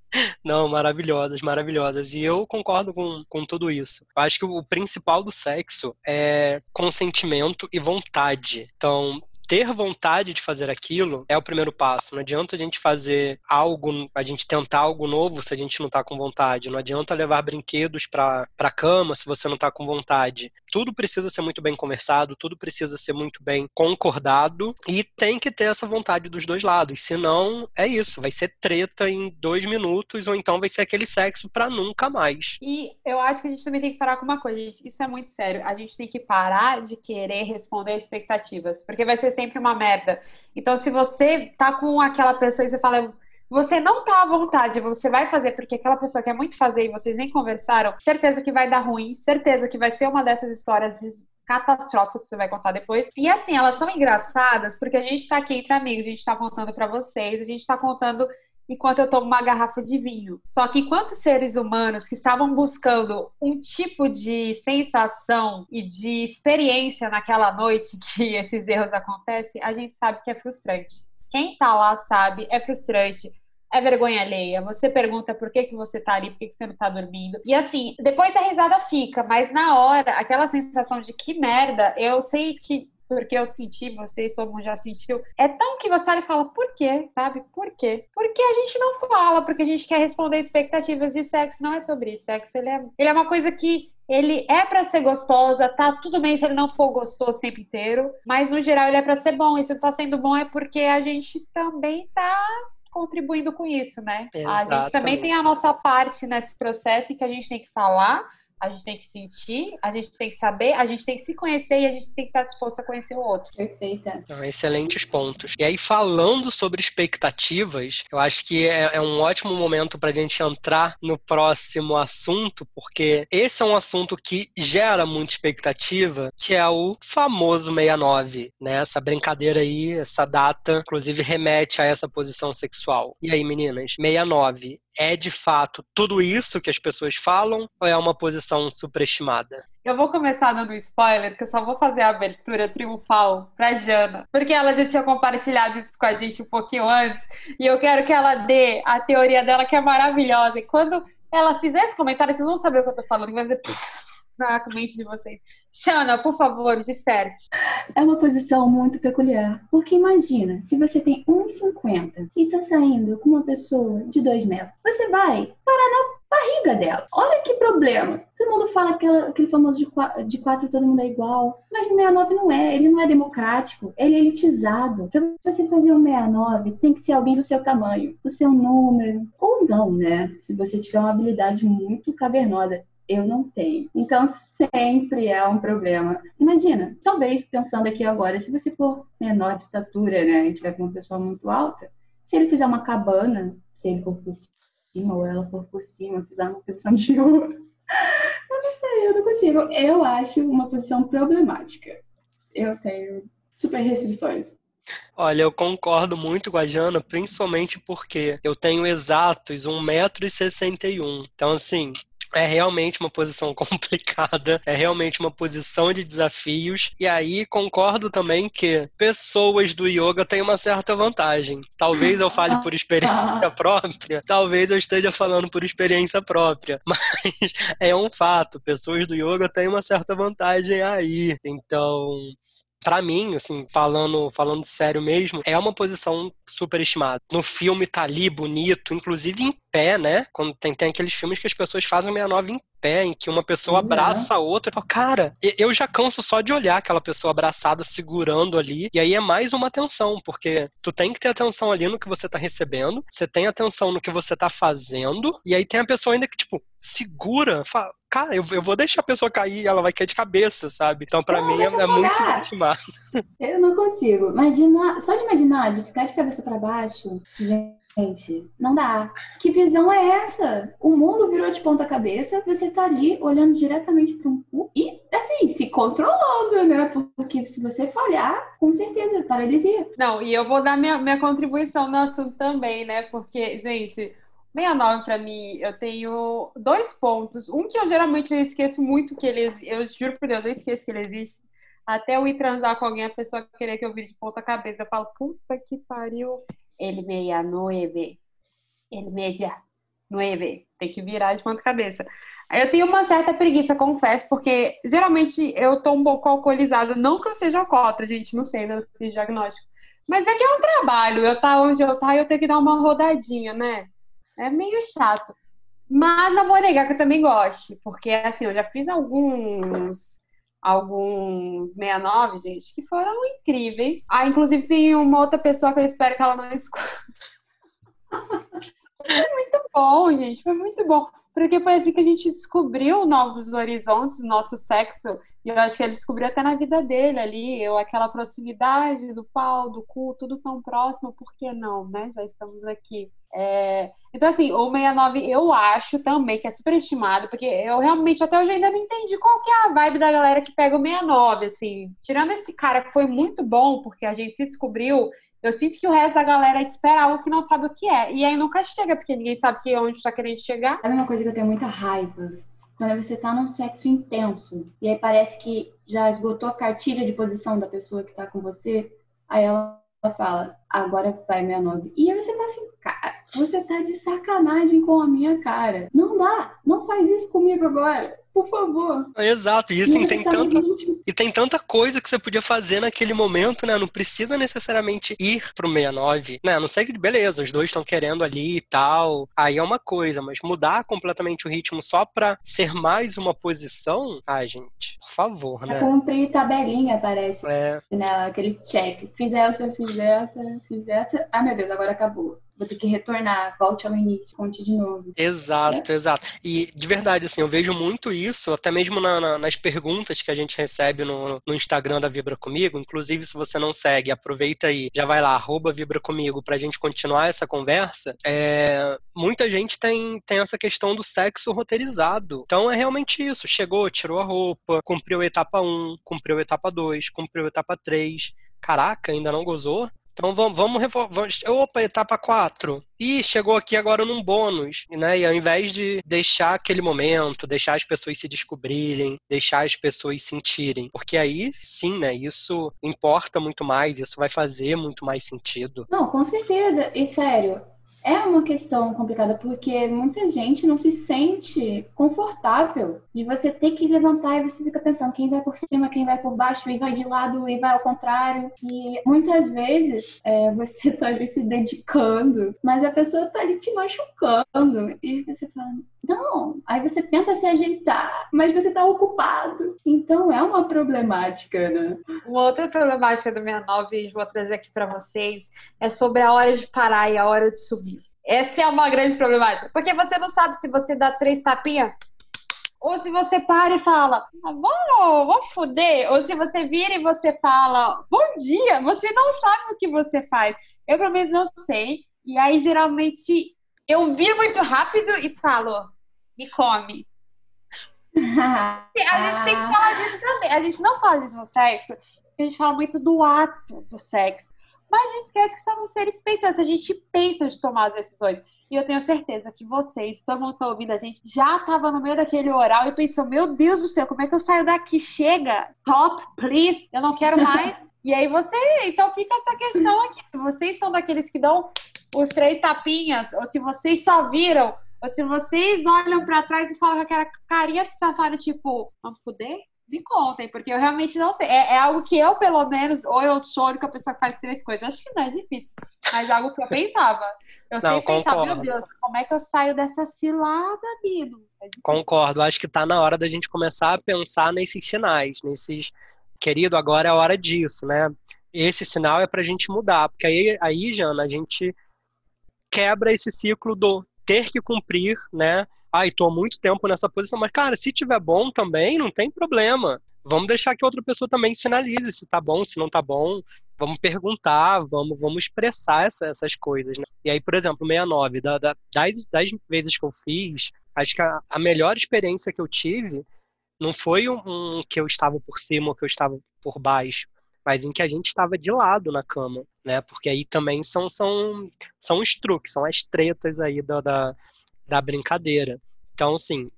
Speaker 1: Não, maravilhosas, maravilhosas. E eu concordo com, com tudo isso. Eu acho que o principal do sexo é consentimento e vontade. Então, ter vontade de fazer aquilo é o primeiro passo. Não adianta a gente fazer algo, a gente tentar algo novo se a gente não tá com vontade. Não adianta levar brinquedos pra, pra cama se você não tá com vontade. Tudo precisa ser muito bem conversado, tudo precisa ser muito bem concordado e tem que ter essa vontade dos dois lados. Senão, é isso. Vai ser treta em dois minutos ou então vai ser aquele sexo pra nunca mais.
Speaker 2: E eu acho que a gente também tem que parar com uma coisa, gente. Isso é muito sério. A gente tem que parar de querer responder expectativas. Porque vai ser sempre uma merda. Então, se você tá com aquela pessoa e você fala, você não tá à vontade, você vai fazer porque aquela pessoa quer muito fazer e vocês nem conversaram, certeza que vai dar ruim, certeza que vai ser uma dessas histórias de catastróficas que você vai contar depois. E assim, elas são engraçadas porque a gente tá aqui entre amigos, a gente tá contando para vocês, a gente tá contando enquanto eu tomo uma garrafa de vinho. Só que enquanto seres humanos que estavam buscando um tipo de sensação e de experiência naquela noite que esses erros acontecem, a gente sabe que é frustrante. Quem tá lá sabe, é frustrante. É vergonha alheia. Você pergunta por que, que você tá ali, por que, que você não tá dormindo. E assim, depois a risada fica, mas na hora, aquela sensação de que merda, eu sei que porque eu senti, vocês todo mundo já sentiu. É tão que você olha e fala, por quê? Sabe? Por quê? Porque a gente não fala, porque a gente quer responder expectativas de sexo. Não é sobre isso. Sexo, ele é, ele é uma coisa que ele é para ser gostosa, tá tudo bem se ele não for gostoso o tempo inteiro, mas no geral ele é para ser bom. E se não tá sendo bom é porque a gente também tá contribuindo com isso, né? Exatamente. A gente também tem a nossa parte nesse processo em que a gente tem que falar, a gente tem que sentir, a gente tem que saber, a gente tem que se conhecer e a gente tem que estar disposto a conhecer o outro.
Speaker 3: Perfeita.
Speaker 1: Então, excelentes pontos. E aí, falando sobre expectativas, eu acho que é, é um ótimo momento para a gente entrar no próximo assunto, porque esse é um assunto que gera muita expectativa, que é o famoso 69, né? Essa brincadeira aí, essa data, inclusive remete a essa posição sexual. E aí, meninas, 69 é de fato tudo isso que as pessoas falam ou é uma posição superestimada?
Speaker 2: Eu vou começar dando um spoiler, que eu só vou fazer a abertura triunfal pra Jana. Porque ela já tinha compartilhado isso com a gente um pouquinho antes. E eu quero que ela dê a teoria dela, que é maravilhosa. E quando ela fizer esse comentário, vocês vão saber o que eu tô falando. Vai fazer na mente de vocês. Shana, por favor, disserte.
Speaker 3: É uma posição muito peculiar. Porque imagina, se você tem 1,50 e tá saindo com uma pessoa de 2 metros, você vai parar na barriga dela. Olha que problema. Todo mundo fala aquela, aquele famoso de quatro, de quatro todo mundo é igual. Mas o 69 não é. Ele não é democrático. Ele é elitizado. Pra você fazer um 69, tem que ser alguém do seu tamanho, do seu número. Ou não, né? Se você tiver uma habilidade muito cavernosa eu não tenho. Então sempre é um problema. Imagina, talvez pensando aqui agora, se você for menor de estatura, né, e tiver com uma pessoa muito alta, se ele fizer uma cabana, se ele for por cima ou ela for por cima, fizer uma posição de ouro, eu não sei, eu não consigo. Eu acho uma posição problemática. Eu tenho super restrições.
Speaker 1: Olha, eu concordo muito com a Jana, principalmente porque eu tenho exatos 1,61m. Então, assim, é realmente uma posição complicada, é realmente uma posição de desafios. E aí concordo também que pessoas do yoga têm uma certa vantagem. Talvez eu fale por experiência própria, talvez eu esteja falando por experiência própria, mas é um fato. Pessoas do yoga têm uma certa vantagem aí. Então, para mim, assim, falando, falando sério mesmo, é uma posição superestimada. No filme tá ali bonito, inclusive em pé, né? Quando tem, tem aqueles filmes que as pessoas fazem 69 em pé, em que uma pessoa uhum. abraça a outra. Falo, cara, eu já canso só de olhar aquela pessoa abraçada, segurando ali. E aí é mais uma atenção, porque tu tem que ter atenção ali no que você tá recebendo, você tem atenção no que você tá fazendo, e aí tem a pessoa ainda que, tipo, segura, fala, cara, eu, eu vou deixar a pessoa cair ela vai cair de cabeça, sabe? Então, para mim, é, é muito subestimado.
Speaker 3: Eu não consigo. Imagina, só de imaginar, de ficar de cabeça para baixo, Gente, não dá. Que visão é essa? O mundo virou de ponta cabeça, você tá ali olhando diretamente para um cu e, assim, se controlando, né? Porque se você falhar, com certeza, paralisia.
Speaker 2: Não, e eu vou dar minha, minha contribuição no assunto também, né? Porque, gente, 69 para mim, eu tenho dois pontos. Um que eu geralmente eu esqueço muito que ele eu juro por Deus, eu esqueço que ele existe. Até eu ir transar com alguém, a pessoa querer que eu vire de ponta cabeça. Eu falo, puta que pariu el meia nueve, el meia nueve, tem que virar de ponta cabeça. Eu tenho uma certa preguiça, confesso, porque geralmente eu tô um pouco alcoolizada, não que eu seja alcoólatra, gente, não sei, não fiz diagnóstico. Mas é que é um trabalho, eu tá onde eu tá eu tenho que dar uma rodadinha, né? É meio chato. Mas não vou negar que eu também gosto, porque assim, eu já fiz alguns alguns 69, gente, que foram incríveis. Ah, inclusive tem uma outra pessoa que eu espero que ela não escute. foi muito bom, gente, foi muito bom. Porque foi assim que a gente descobriu novos horizontes nosso sexo. E eu acho que ele descobriu até na vida dele ali, eu, aquela proximidade do pau, do cu, tudo tão próximo, por que não, né? Já estamos aqui. É... Então, assim, o 69 eu acho também que é superestimado, porque eu realmente até hoje ainda não entendi qual que é a vibe da galera que pega o 69, assim. Tirando esse cara que foi muito bom, porque a gente se descobriu, eu sinto que o resto da galera espera algo que não sabe o que é. E aí nunca chega, porque ninguém sabe que onde está querendo chegar.
Speaker 3: Sabe uma coisa que eu tenho muita raiva? Quando você tá num sexo intenso, e aí parece que já esgotou a cartilha de posição da pessoa que tá com você, aí ela fala, agora vai minha nove. E aí você fala assim, cara, você tá de sacanagem com a minha cara. Não dá, não faz isso comigo agora. por favor.
Speaker 1: Exato, e assim, tem tanta, e tem tanta coisa que você podia fazer naquele momento, né? Não precisa necessariamente ir pro 69, né? Não sei que, beleza, os dois estão querendo ali e tal, aí é uma coisa, mas mudar completamente o ritmo só pra ser mais uma posição, ai, gente, por favor, né?
Speaker 3: É cumprir tabelinha, parece.
Speaker 1: É.
Speaker 3: Né? Aquele check. Fiz essa, fiz essa, fiz essa. Ah, meu Deus, agora acabou vou ter que retornar, volte ao início, conte de novo.
Speaker 1: Exato, exato. E de verdade, assim, eu vejo muito isso, até mesmo na, na, nas perguntas que a gente recebe no, no, Instagram da Vibra Comigo. Inclusive, se você não segue, aproveita aí, já vai lá, arroba Vibra Comigo, pra gente continuar essa conversa. É, muita gente tem, tem essa questão do sexo roteirizado. Então é realmente isso. Chegou, tirou a roupa, cumpriu a etapa 1, cumpriu a etapa 2, cumpriu a etapa 3. Caraca, ainda não gozou? Então vamos, vamos, vamos opa, etapa 4. E chegou aqui agora num bônus, né? E ao invés de deixar aquele momento, deixar as pessoas se descobrirem, deixar as pessoas sentirem, porque aí sim, né? Isso importa muito mais, isso vai fazer muito mais sentido.
Speaker 3: Não, com certeza. E sério, é uma questão complicada porque muita gente não se sente confortável de você ter que levantar e você fica pensando quem vai por cima, quem vai por baixo, e vai de lado e vai ao contrário. E muitas vezes é, você tá ali se dedicando, mas a pessoa tá ali te machucando. E você fala, não. Aí você tenta se ajeitar, mas você tá ocupado. Então é uma problemática, né?
Speaker 2: Uma outra problemática do 69, vou trazer aqui para vocês, é sobre a hora de parar e a hora de subir. Essa é uma grande problemática. Porque você não sabe se você dá três tapinhas ou se você para e fala, ah, vamos, vamos foder. Ou se você vira e você fala, bom dia, você não sabe o que você faz. Eu, pelo menos, não sei. E aí, geralmente, eu viro muito rápido e falo, me come. a gente tem que falar disso também. A gente não fala disso no sexo, porque a gente fala muito do ato do sexo. Mas a gente esquece que somos seres pensantes, a gente pensa de tomar as decisões. E eu tenho certeza que vocês, todo mundo que tá ouvindo a gente, já tava no meio daquele oral e pensou: meu Deus do céu, como é que eu saio daqui? Chega! Stop, please! Eu não quero mais. e aí você. Então fica essa questão aqui. Se vocês são daqueles que dão os três tapinhas, ou se vocês só viram, se vocês olham para trás e falam com aquela carinha de safado, tipo, vamos fuder? me contem, porque eu realmente não sei. É, é, algo que eu, pelo menos, ou eu sou a única pessoa que faz três coisas. Acho que não é difícil. Mas algo que eu pensava. Eu não, sempre concordo. pensava, meu Deus, como é que eu saio dessa cilada, Bino?
Speaker 1: É concordo. Acho que tá na hora da gente começar a pensar nesses sinais, nesses. Querido, agora é a hora disso, né? Esse sinal é pra gente mudar. Porque aí, aí Jana, a gente quebra esse ciclo do ter que cumprir, né? ai, tô há muito tempo nessa posição, mas, cara, se tiver bom também, não tem problema. Vamos deixar que outra pessoa também sinalize se tá bom, se não tá bom. Vamos perguntar, vamos, vamos expressar essa, essas coisas. Né? E aí, por exemplo, 69, da, da, das, das vezes que eu fiz, acho que a, a melhor experiência que eu tive não foi um, um, que eu estava por cima ou que eu estava por baixo, mas em que a gente estava de lado na cama, né? Porque aí também são, são, são os truques, são as tretas aí da, da da brincadeira. Então, assim,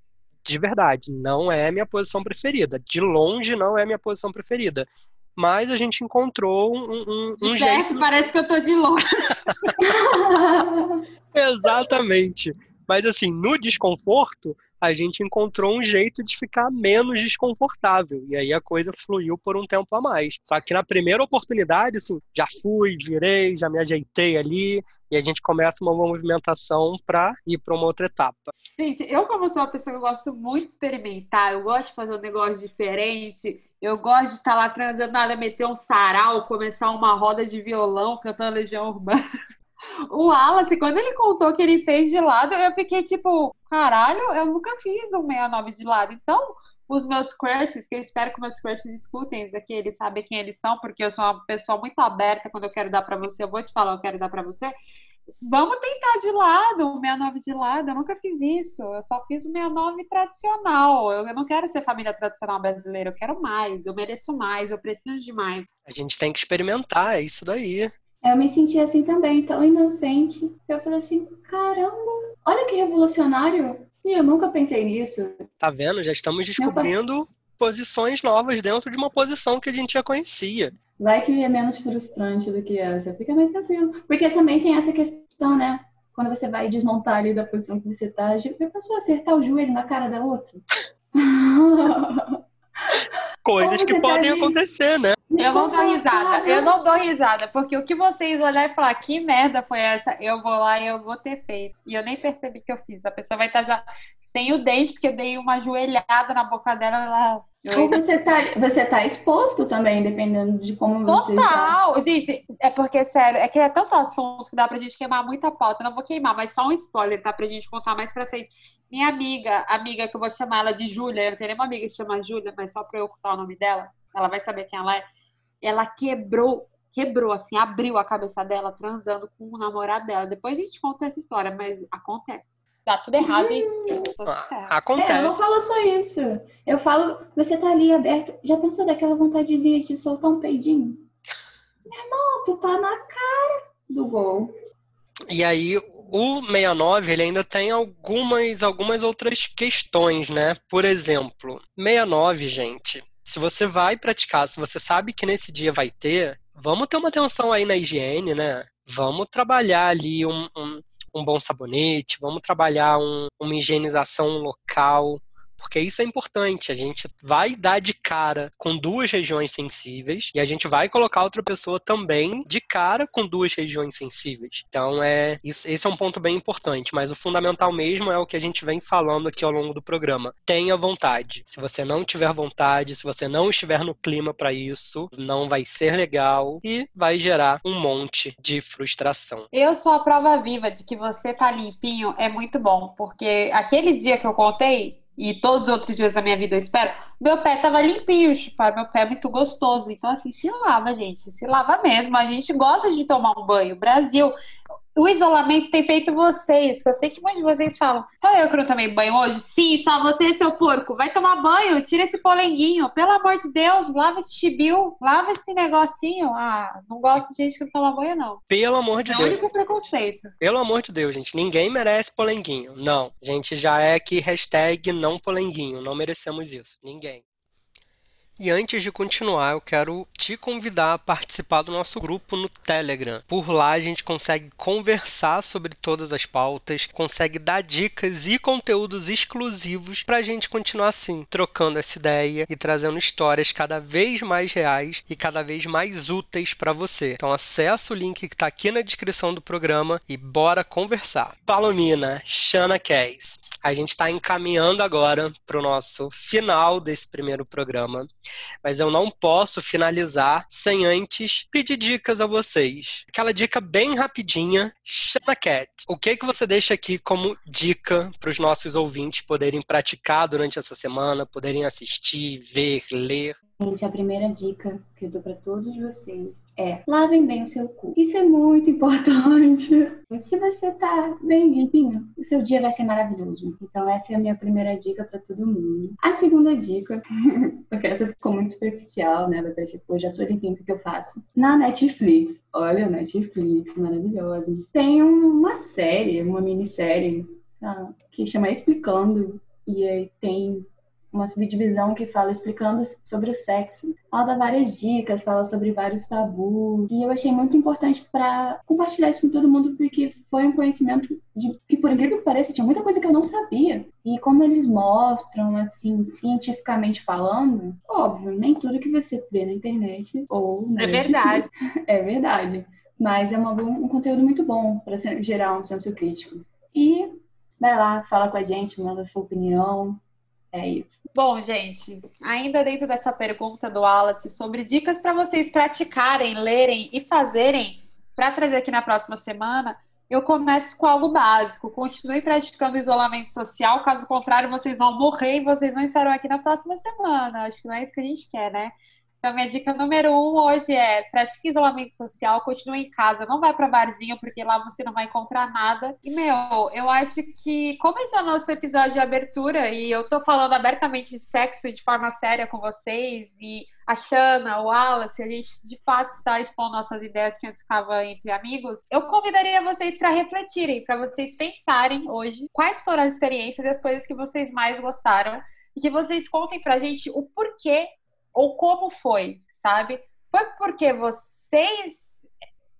Speaker 1: de verdade, não é minha posição preferida. De longe, não é minha posição preferida. Mas a gente encontrou um, um, um
Speaker 2: certo,
Speaker 1: jeito.
Speaker 2: Parece que eu tô de longe.
Speaker 1: Exatamente. Mas assim, no desconforto, a gente encontrou um jeito de ficar menos desconfortável. E aí a coisa fluiu por um tempo a mais. Só que na primeira oportunidade, assim, já fui, virei, já me ajeitei ali, e a gente começa uma movimentação para ir para uma outra etapa.
Speaker 2: Gente, eu como sou uma pessoa que gosto muito de experimentar, eu gosto de fazer um negócio diferente, eu gosto de estar lá transando nada, meter um sarau, começar uma roda de violão cantando Legião Urbana. O Wallace, quando ele contou que ele fez de lado, eu fiquei tipo, caralho, eu nunca fiz um 69 de lado. Então, os meus crushes, que eu espero que meus crushes escutem isso aqui, eles sabem quem eles são, porque eu sou uma pessoa muito aberta quando eu quero dar para você, eu vou te falar, eu quero dar para você. Vamos tentar de lado, o 69 de lado, eu nunca fiz isso, eu só fiz o 69 tradicional. Eu, eu não quero ser família tradicional brasileira, eu quero mais, eu mereço mais, eu preciso de mais.
Speaker 1: A gente tem que experimentar, é isso daí.
Speaker 3: Eu me senti assim também, tão inocente. Eu falei assim, caramba, olha que revolucionário. E eu nunca pensei nisso.
Speaker 1: Tá vendo? Já estamos descobrindo posições novas dentro de uma posição que a gente já conhecia.
Speaker 3: Vai que é menos frustrante do que essa. Fica mais tranquilo. Porque também tem essa questão, né? Quando você vai desmontar ali da posição que você tá, já pensou acertar o joelho na cara da outra?
Speaker 1: Coisas que podem tá acontecer, né?
Speaker 2: Eu não dou risada, eu não dou risada, porque o que vocês olharem e falar que merda foi essa, eu vou lá e eu vou ter feito. E eu nem percebi que eu fiz. A pessoa vai estar já sem o dente, porque eu dei uma joelhada na boca dela. Ela...
Speaker 3: Ou você tá, você tá exposto também, dependendo de como
Speaker 2: Total.
Speaker 3: você.
Speaker 2: Total! Gente, é porque, sério, é que é tanto assunto que dá pra gente queimar muita pauta. Eu não vou queimar, mas só um spoiler, tá? Pra gente contar mais pra frente. Minha amiga, amiga que eu vou chamar ela de Júlia, eu não tenho nenhuma amiga que se chama Júlia, mas só pra eu ocultar o nome dela, ela vai saber quem ela é. Ela quebrou, quebrou, assim, abriu a cabeça dela transando com o namorado dela. Depois a gente conta essa história, mas acontece. Dá tudo errado e.
Speaker 1: Ah, acontece. É,
Speaker 3: eu não falo só isso. Eu falo, você tá ali aberto. Já pensou daquela vontadezinha de soltar um peidinho? Meu irmão, tu tá na cara do gol.
Speaker 1: E aí, o 69 ele ainda tem algumas, algumas outras questões, né? Por exemplo, 69, gente, se você vai praticar, se você sabe que nesse dia vai ter, vamos ter uma atenção aí na higiene, né? Vamos trabalhar ali um, um, um bom sabonete, vamos trabalhar um, uma higienização local, porque isso é importante. A gente vai dar de cara com duas regiões sensíveis e a gente vai colocar outra pessoa também de cara com duas regiões sensíveis. Então, é isso, esse é um ponto bem importante, mas o fundamental mesmo é o que a gente vem falando aqui ao longo do programa. Tenha vontade. Se você não tiver vontade, se você não estiver no clima para isso, não vai ser legal e vai gerar um monte de frustração.
Speaker 2: Eu sou a prova viva de que você tá limpinho é muito bom, porque aquele dia que eu contei, e todos os outros dias da minha vida eu espero, meu pé tava limpinho, chupar meu pé é muito gostoso. Então, assim, se lava, gente, se lava mesmo. A gente gosta de tomar um banho. Brasil, o isolamento tem feito vocês, que eu sei que muitos de vocês falam, só eu que não tomei banho hoje? Sim, só você, seu porco. Vai tomar banho, tira esse polenguinho. Pelo amor de Deus, lava esse chibiu, lava esse negocinho. Ah, não gosto de gente que não toma banho, não.
Speaker 1: Pelo amor de
Speaker 2: é
Speaker 1: Deus.
Speaker 2: É o único preconceito.
Speaker 1: Pelo amor de Deus, gente. Ninguém merece polenguinho. Não. A gente já é aqui, hashtag não polenguinho. Não merecemos isso. Ninguém. E antes de continuar, eu quero te convidar a participar do nosso grupo no Telegram. Por lá a gente consegue conversar sobre todas as pautas, consegue dar dicas e conteúdos exclusivos para a gente continuar assim, trocando essa ideia e trazendo histórias cada vez mais reais e cada vez mais úteis para você. Então acessa o link que está aqui na descrição do programa e bora conversar. Palomina, Shana Cass a gente está encaminhando agora para o nosso final desse primeiro programa, mas eu não posso finalizar sem antes pedir dicas a vocês. Aquela dica bem rapidinha, chama Cat. O que que você deixa aqui como dica para os nossos ouvintes poderem praticar durante essa semana, poderem assistir, ver, ler?
Speaker 3: Gente, a primeira dica que eu dou para todos vocês é lavem bem o seu cu. Isso é muito importante. Se você tá bem limpinho, o seu dia vai ser maravilhoso. Então essa é a minha primeira dica para todo mundo. A segunda dica, porque essa ficou muito superficial, né? Vai parecer, pô, já sou limpinho, o que eu faço? Na Netflix, olha, Netflix, maravilhosa. Tem uma série, uma minissérie tá? que chama Explicando. E aí tem uma subdivisão que fala explicando sobre o sexo. Ela dá várias dicas, fala sobre vários tabus. E eu achei muito importante para compartilhar isso com todo mundo, porque foi um conhecimento de, que, por incrível que pareça, tinha muita coisa que eu não sabia. E como eles mostram, assim, cientificamente falando, óbvio, nem tudo que você vê na internet ou.
Speaker 2: É verdade.
Speaker 3: é verdade. Mas é uma, um conteúdo muito bom para gerar um senso crítico. E vai lá, fala com a gente, manda sua opinião, é isso.
Speaker 2: Bom, gente, ainda dentro dessa pergunta do Wallace sobre dicas para vocês praticarem, lerem e fazerem para trazer aqui na próxima semana, eu começo com algo básico. Continue praticando isolamento social, caso contrário, vocês vão morrer e vocês não estarão aqui na próxima semana. Acho que não é isso que a gente quer, né? Então, minha dica número um hoje é pratique isolamento social, continue em casa, não vai para barzinho, porque lá você não vai encontrar nada. E, meu, eu acho que, como esse é o nosso episódio de abertura, e eu tô falando abertamente de sexo de forma séria com vocês, e a Shana, o Wallace, a gente de fato está expondo nossas ideias que antes ficava entre amigos, eu convidaria vocês para refletirem, para vocês pensarem hoje quais foram as experiências e as coisas que vocês mais gostaram e que vocês contem pra gente o porquê ou como foi, sabe? Foi porque vocês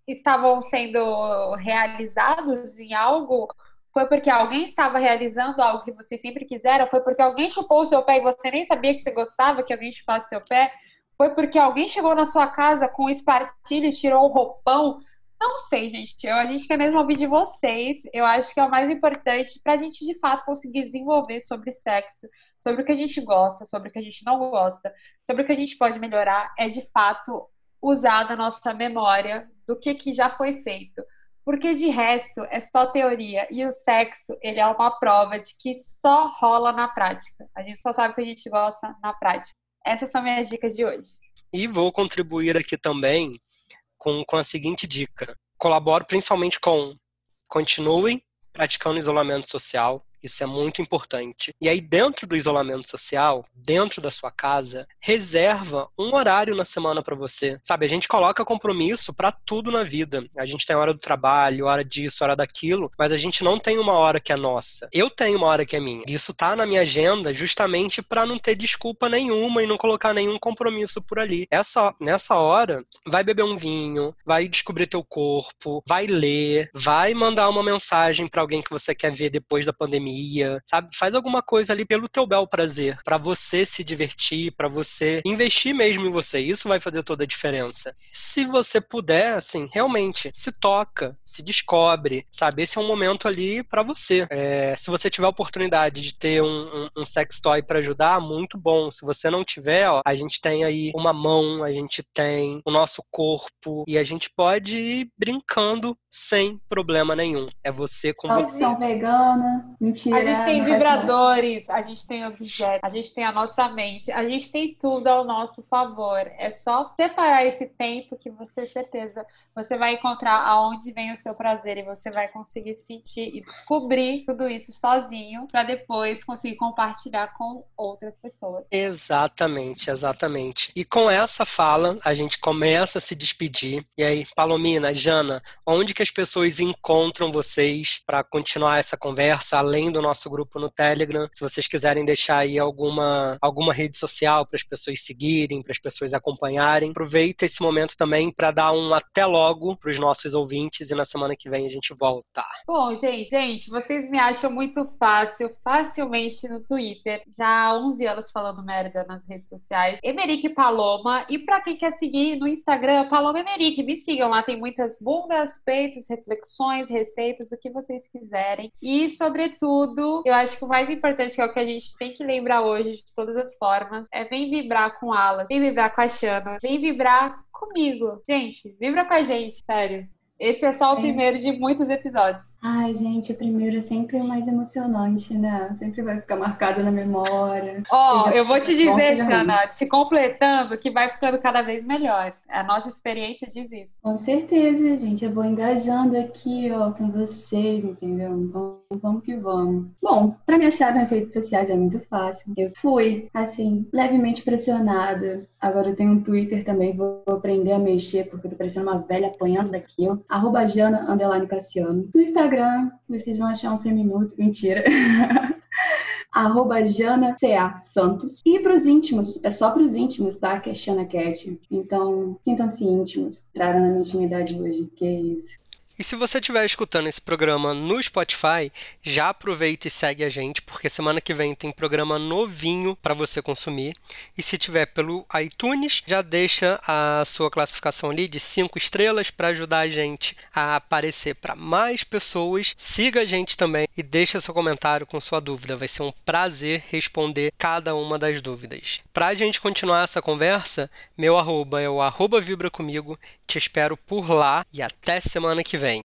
Speaker 2: estavam sendo realizados em algo Foi porque alguém estava realizando algo que você sempre quiseram? Foi porque alguém chupou o seu pé e você nem sabia que você gostava que alguém chupasse seu pé? Foi porque alguém chegou na sua casa com espartilho e tirou o roupão? Não sei, gente. Eu, a gente quer mesmo ouvir de vocês. Eu acho que é o mais importante para a gente, de fato, conseguir desenvolver sobre sexo, sobre o que a gente gosta, sobre o que a gente não gosta, sobre o que a gente pode melhorar, é, de fato, usar da nossa memória do que, que já foi feito. Porque de resto é só teoria e o sexo ele é uma prova de que só rola na prática. A gente só sabe o que a gente gosta na prática. Essas são minhas dicas de hoje.
Speaker 1: E vou contribuir aqui também com, com a seguinte dica. Colaboro principalmente com continuem praticando isolamento social, isso é muito importante. E aí, dentro do isolamento social, dentro da sua casa, reserva um horário na semana para você. Sabe, a gente coloca compromisso para tudo na vida. A gente tem hora do trabalho, hora disso, hora daquilo, mas a gente não tem uma hora que é nossa. Eu tenho uma hora que é minha. Isso tá na minha agenda justamente para não ter desculpa nenhuma e não colocar nenhum compromisso por ali. Essa nessa hora, vai beber um vinho, vai descobrir teu corpo, vai ler, vai mandar uma mensagem para alguém que você quer ver depois da pandemia sabe? Faz alguma coisa ali pelo teu bel prazer, para você se divertir, para você investir mesmo em você. Isso vai fazer toda a diferença. Se você puder, assim, realmente se toca, se descobre, sabe? Esse é um momento ali para você. É, se você tiver a oportunidade de ter um, um, um sex toy para ajudar, muito bom. Se você não tiver, ó, a gente tem aí uma mão, a gente tem o nosso corpo e a gente pode ir brincando sem problema nenhum. É você com
Speaker 3: você. vegana,
Speaker 2: Mentira. A gente tem vibradores, a gente tem objetos, a gente tem a nossa mente, a gente tem tudo ao nosso favor. É só separar esse tempo que você certeza você vai encontrar aonde vem o seu prazer e você vai conseguir sentir e descobrir tudo isso sozinho para depois conseguir compartilhar com outras pessoas.
Speaker 1: Exatamente, exatamente. E com essa fala, a gente começa a se despedir. E aí, Palomina, Jana, onde que as pessoas encontram vocês para continuar essa conversa além do nosso grupo no Telegram? Se vocês quiserem deixar aí alguma alguma rede social para as pessoas seguirem, para as pessoas acompanharem, aproveita esse momento também para dar um até logo para os nossos ouvintes e na semana que vem a gente volta.
Speaker 2: Bom, gente, gente, vocês me acham muito fácil, facilmente no Twitter. Já há 11 anos falando merda nas redes sociais. Emerick Paloma. E para quem quer seguir no Instagram, Paloma Emerick, me sigam lá. Tem muitas bundas, peitos, reflexões, receitas, o que vocês quiserem. E, sobretudo, eu acho que o mais importante, que é o que a gente tem que lembrar hoje, de todas as formas, é vem vibrar com Alas, vem vibrar com a Xana, vem vibrar comigo. Gente, vibra com a gente, sério. Esse é só o é. primeiro de muitos episódios.
Speaker 3: Ai, gente, o primeiro é sempre o mais emocionante, né? Sempre vai ficar marcado na memória.
Speaker 2: Ó, oh, eu vou te dizer, Jana, te completando, que vai ficando cada vez melhor. A nossa experiência diz isso.
Speaker 3: Com certeza, gente. Eu vou engajando aqui, ó, com vocês, entendeu? Então, vamos que vamos. Bom, pra me achar nas redes sociais é muito fácil. Eu fui, assim, levemente pressionada. Agora eu tenho um Twitter também, vou aprender a mexer, porque eu tô parecendo uma velha apanhando daqui, ó. Arroba Jana, underline Cassiano. No Instagram, Instagram, vocês vão achar uns 100 minutos. Mentira. arroba Jana C.A. Santos. E para os íntimos, é só para os íntimos, tá? Que é Xana Cat. Então, sintam-se íntimos. Entraram na minha intimidade hoje. Que é isso.
Speaker 1: E se você estiver escutando esse programa no Spotify, já aproveita e segue a gente, porque semana que vem tem programa novinho para você consumir. E se tiver pelo iTunes, já deixa a sua classificação ali de 5 estrelas para ajudar a gente a aparecer para mais pessoas. Siga a gente também e deixa seu comentário com sua dúvida. Vai ser um prazer responder cada uma das dúvidas. Para a gente continuar essa conversa, meu arroba é o arroba vibra comigo. Te espero por lá e até semana que vem.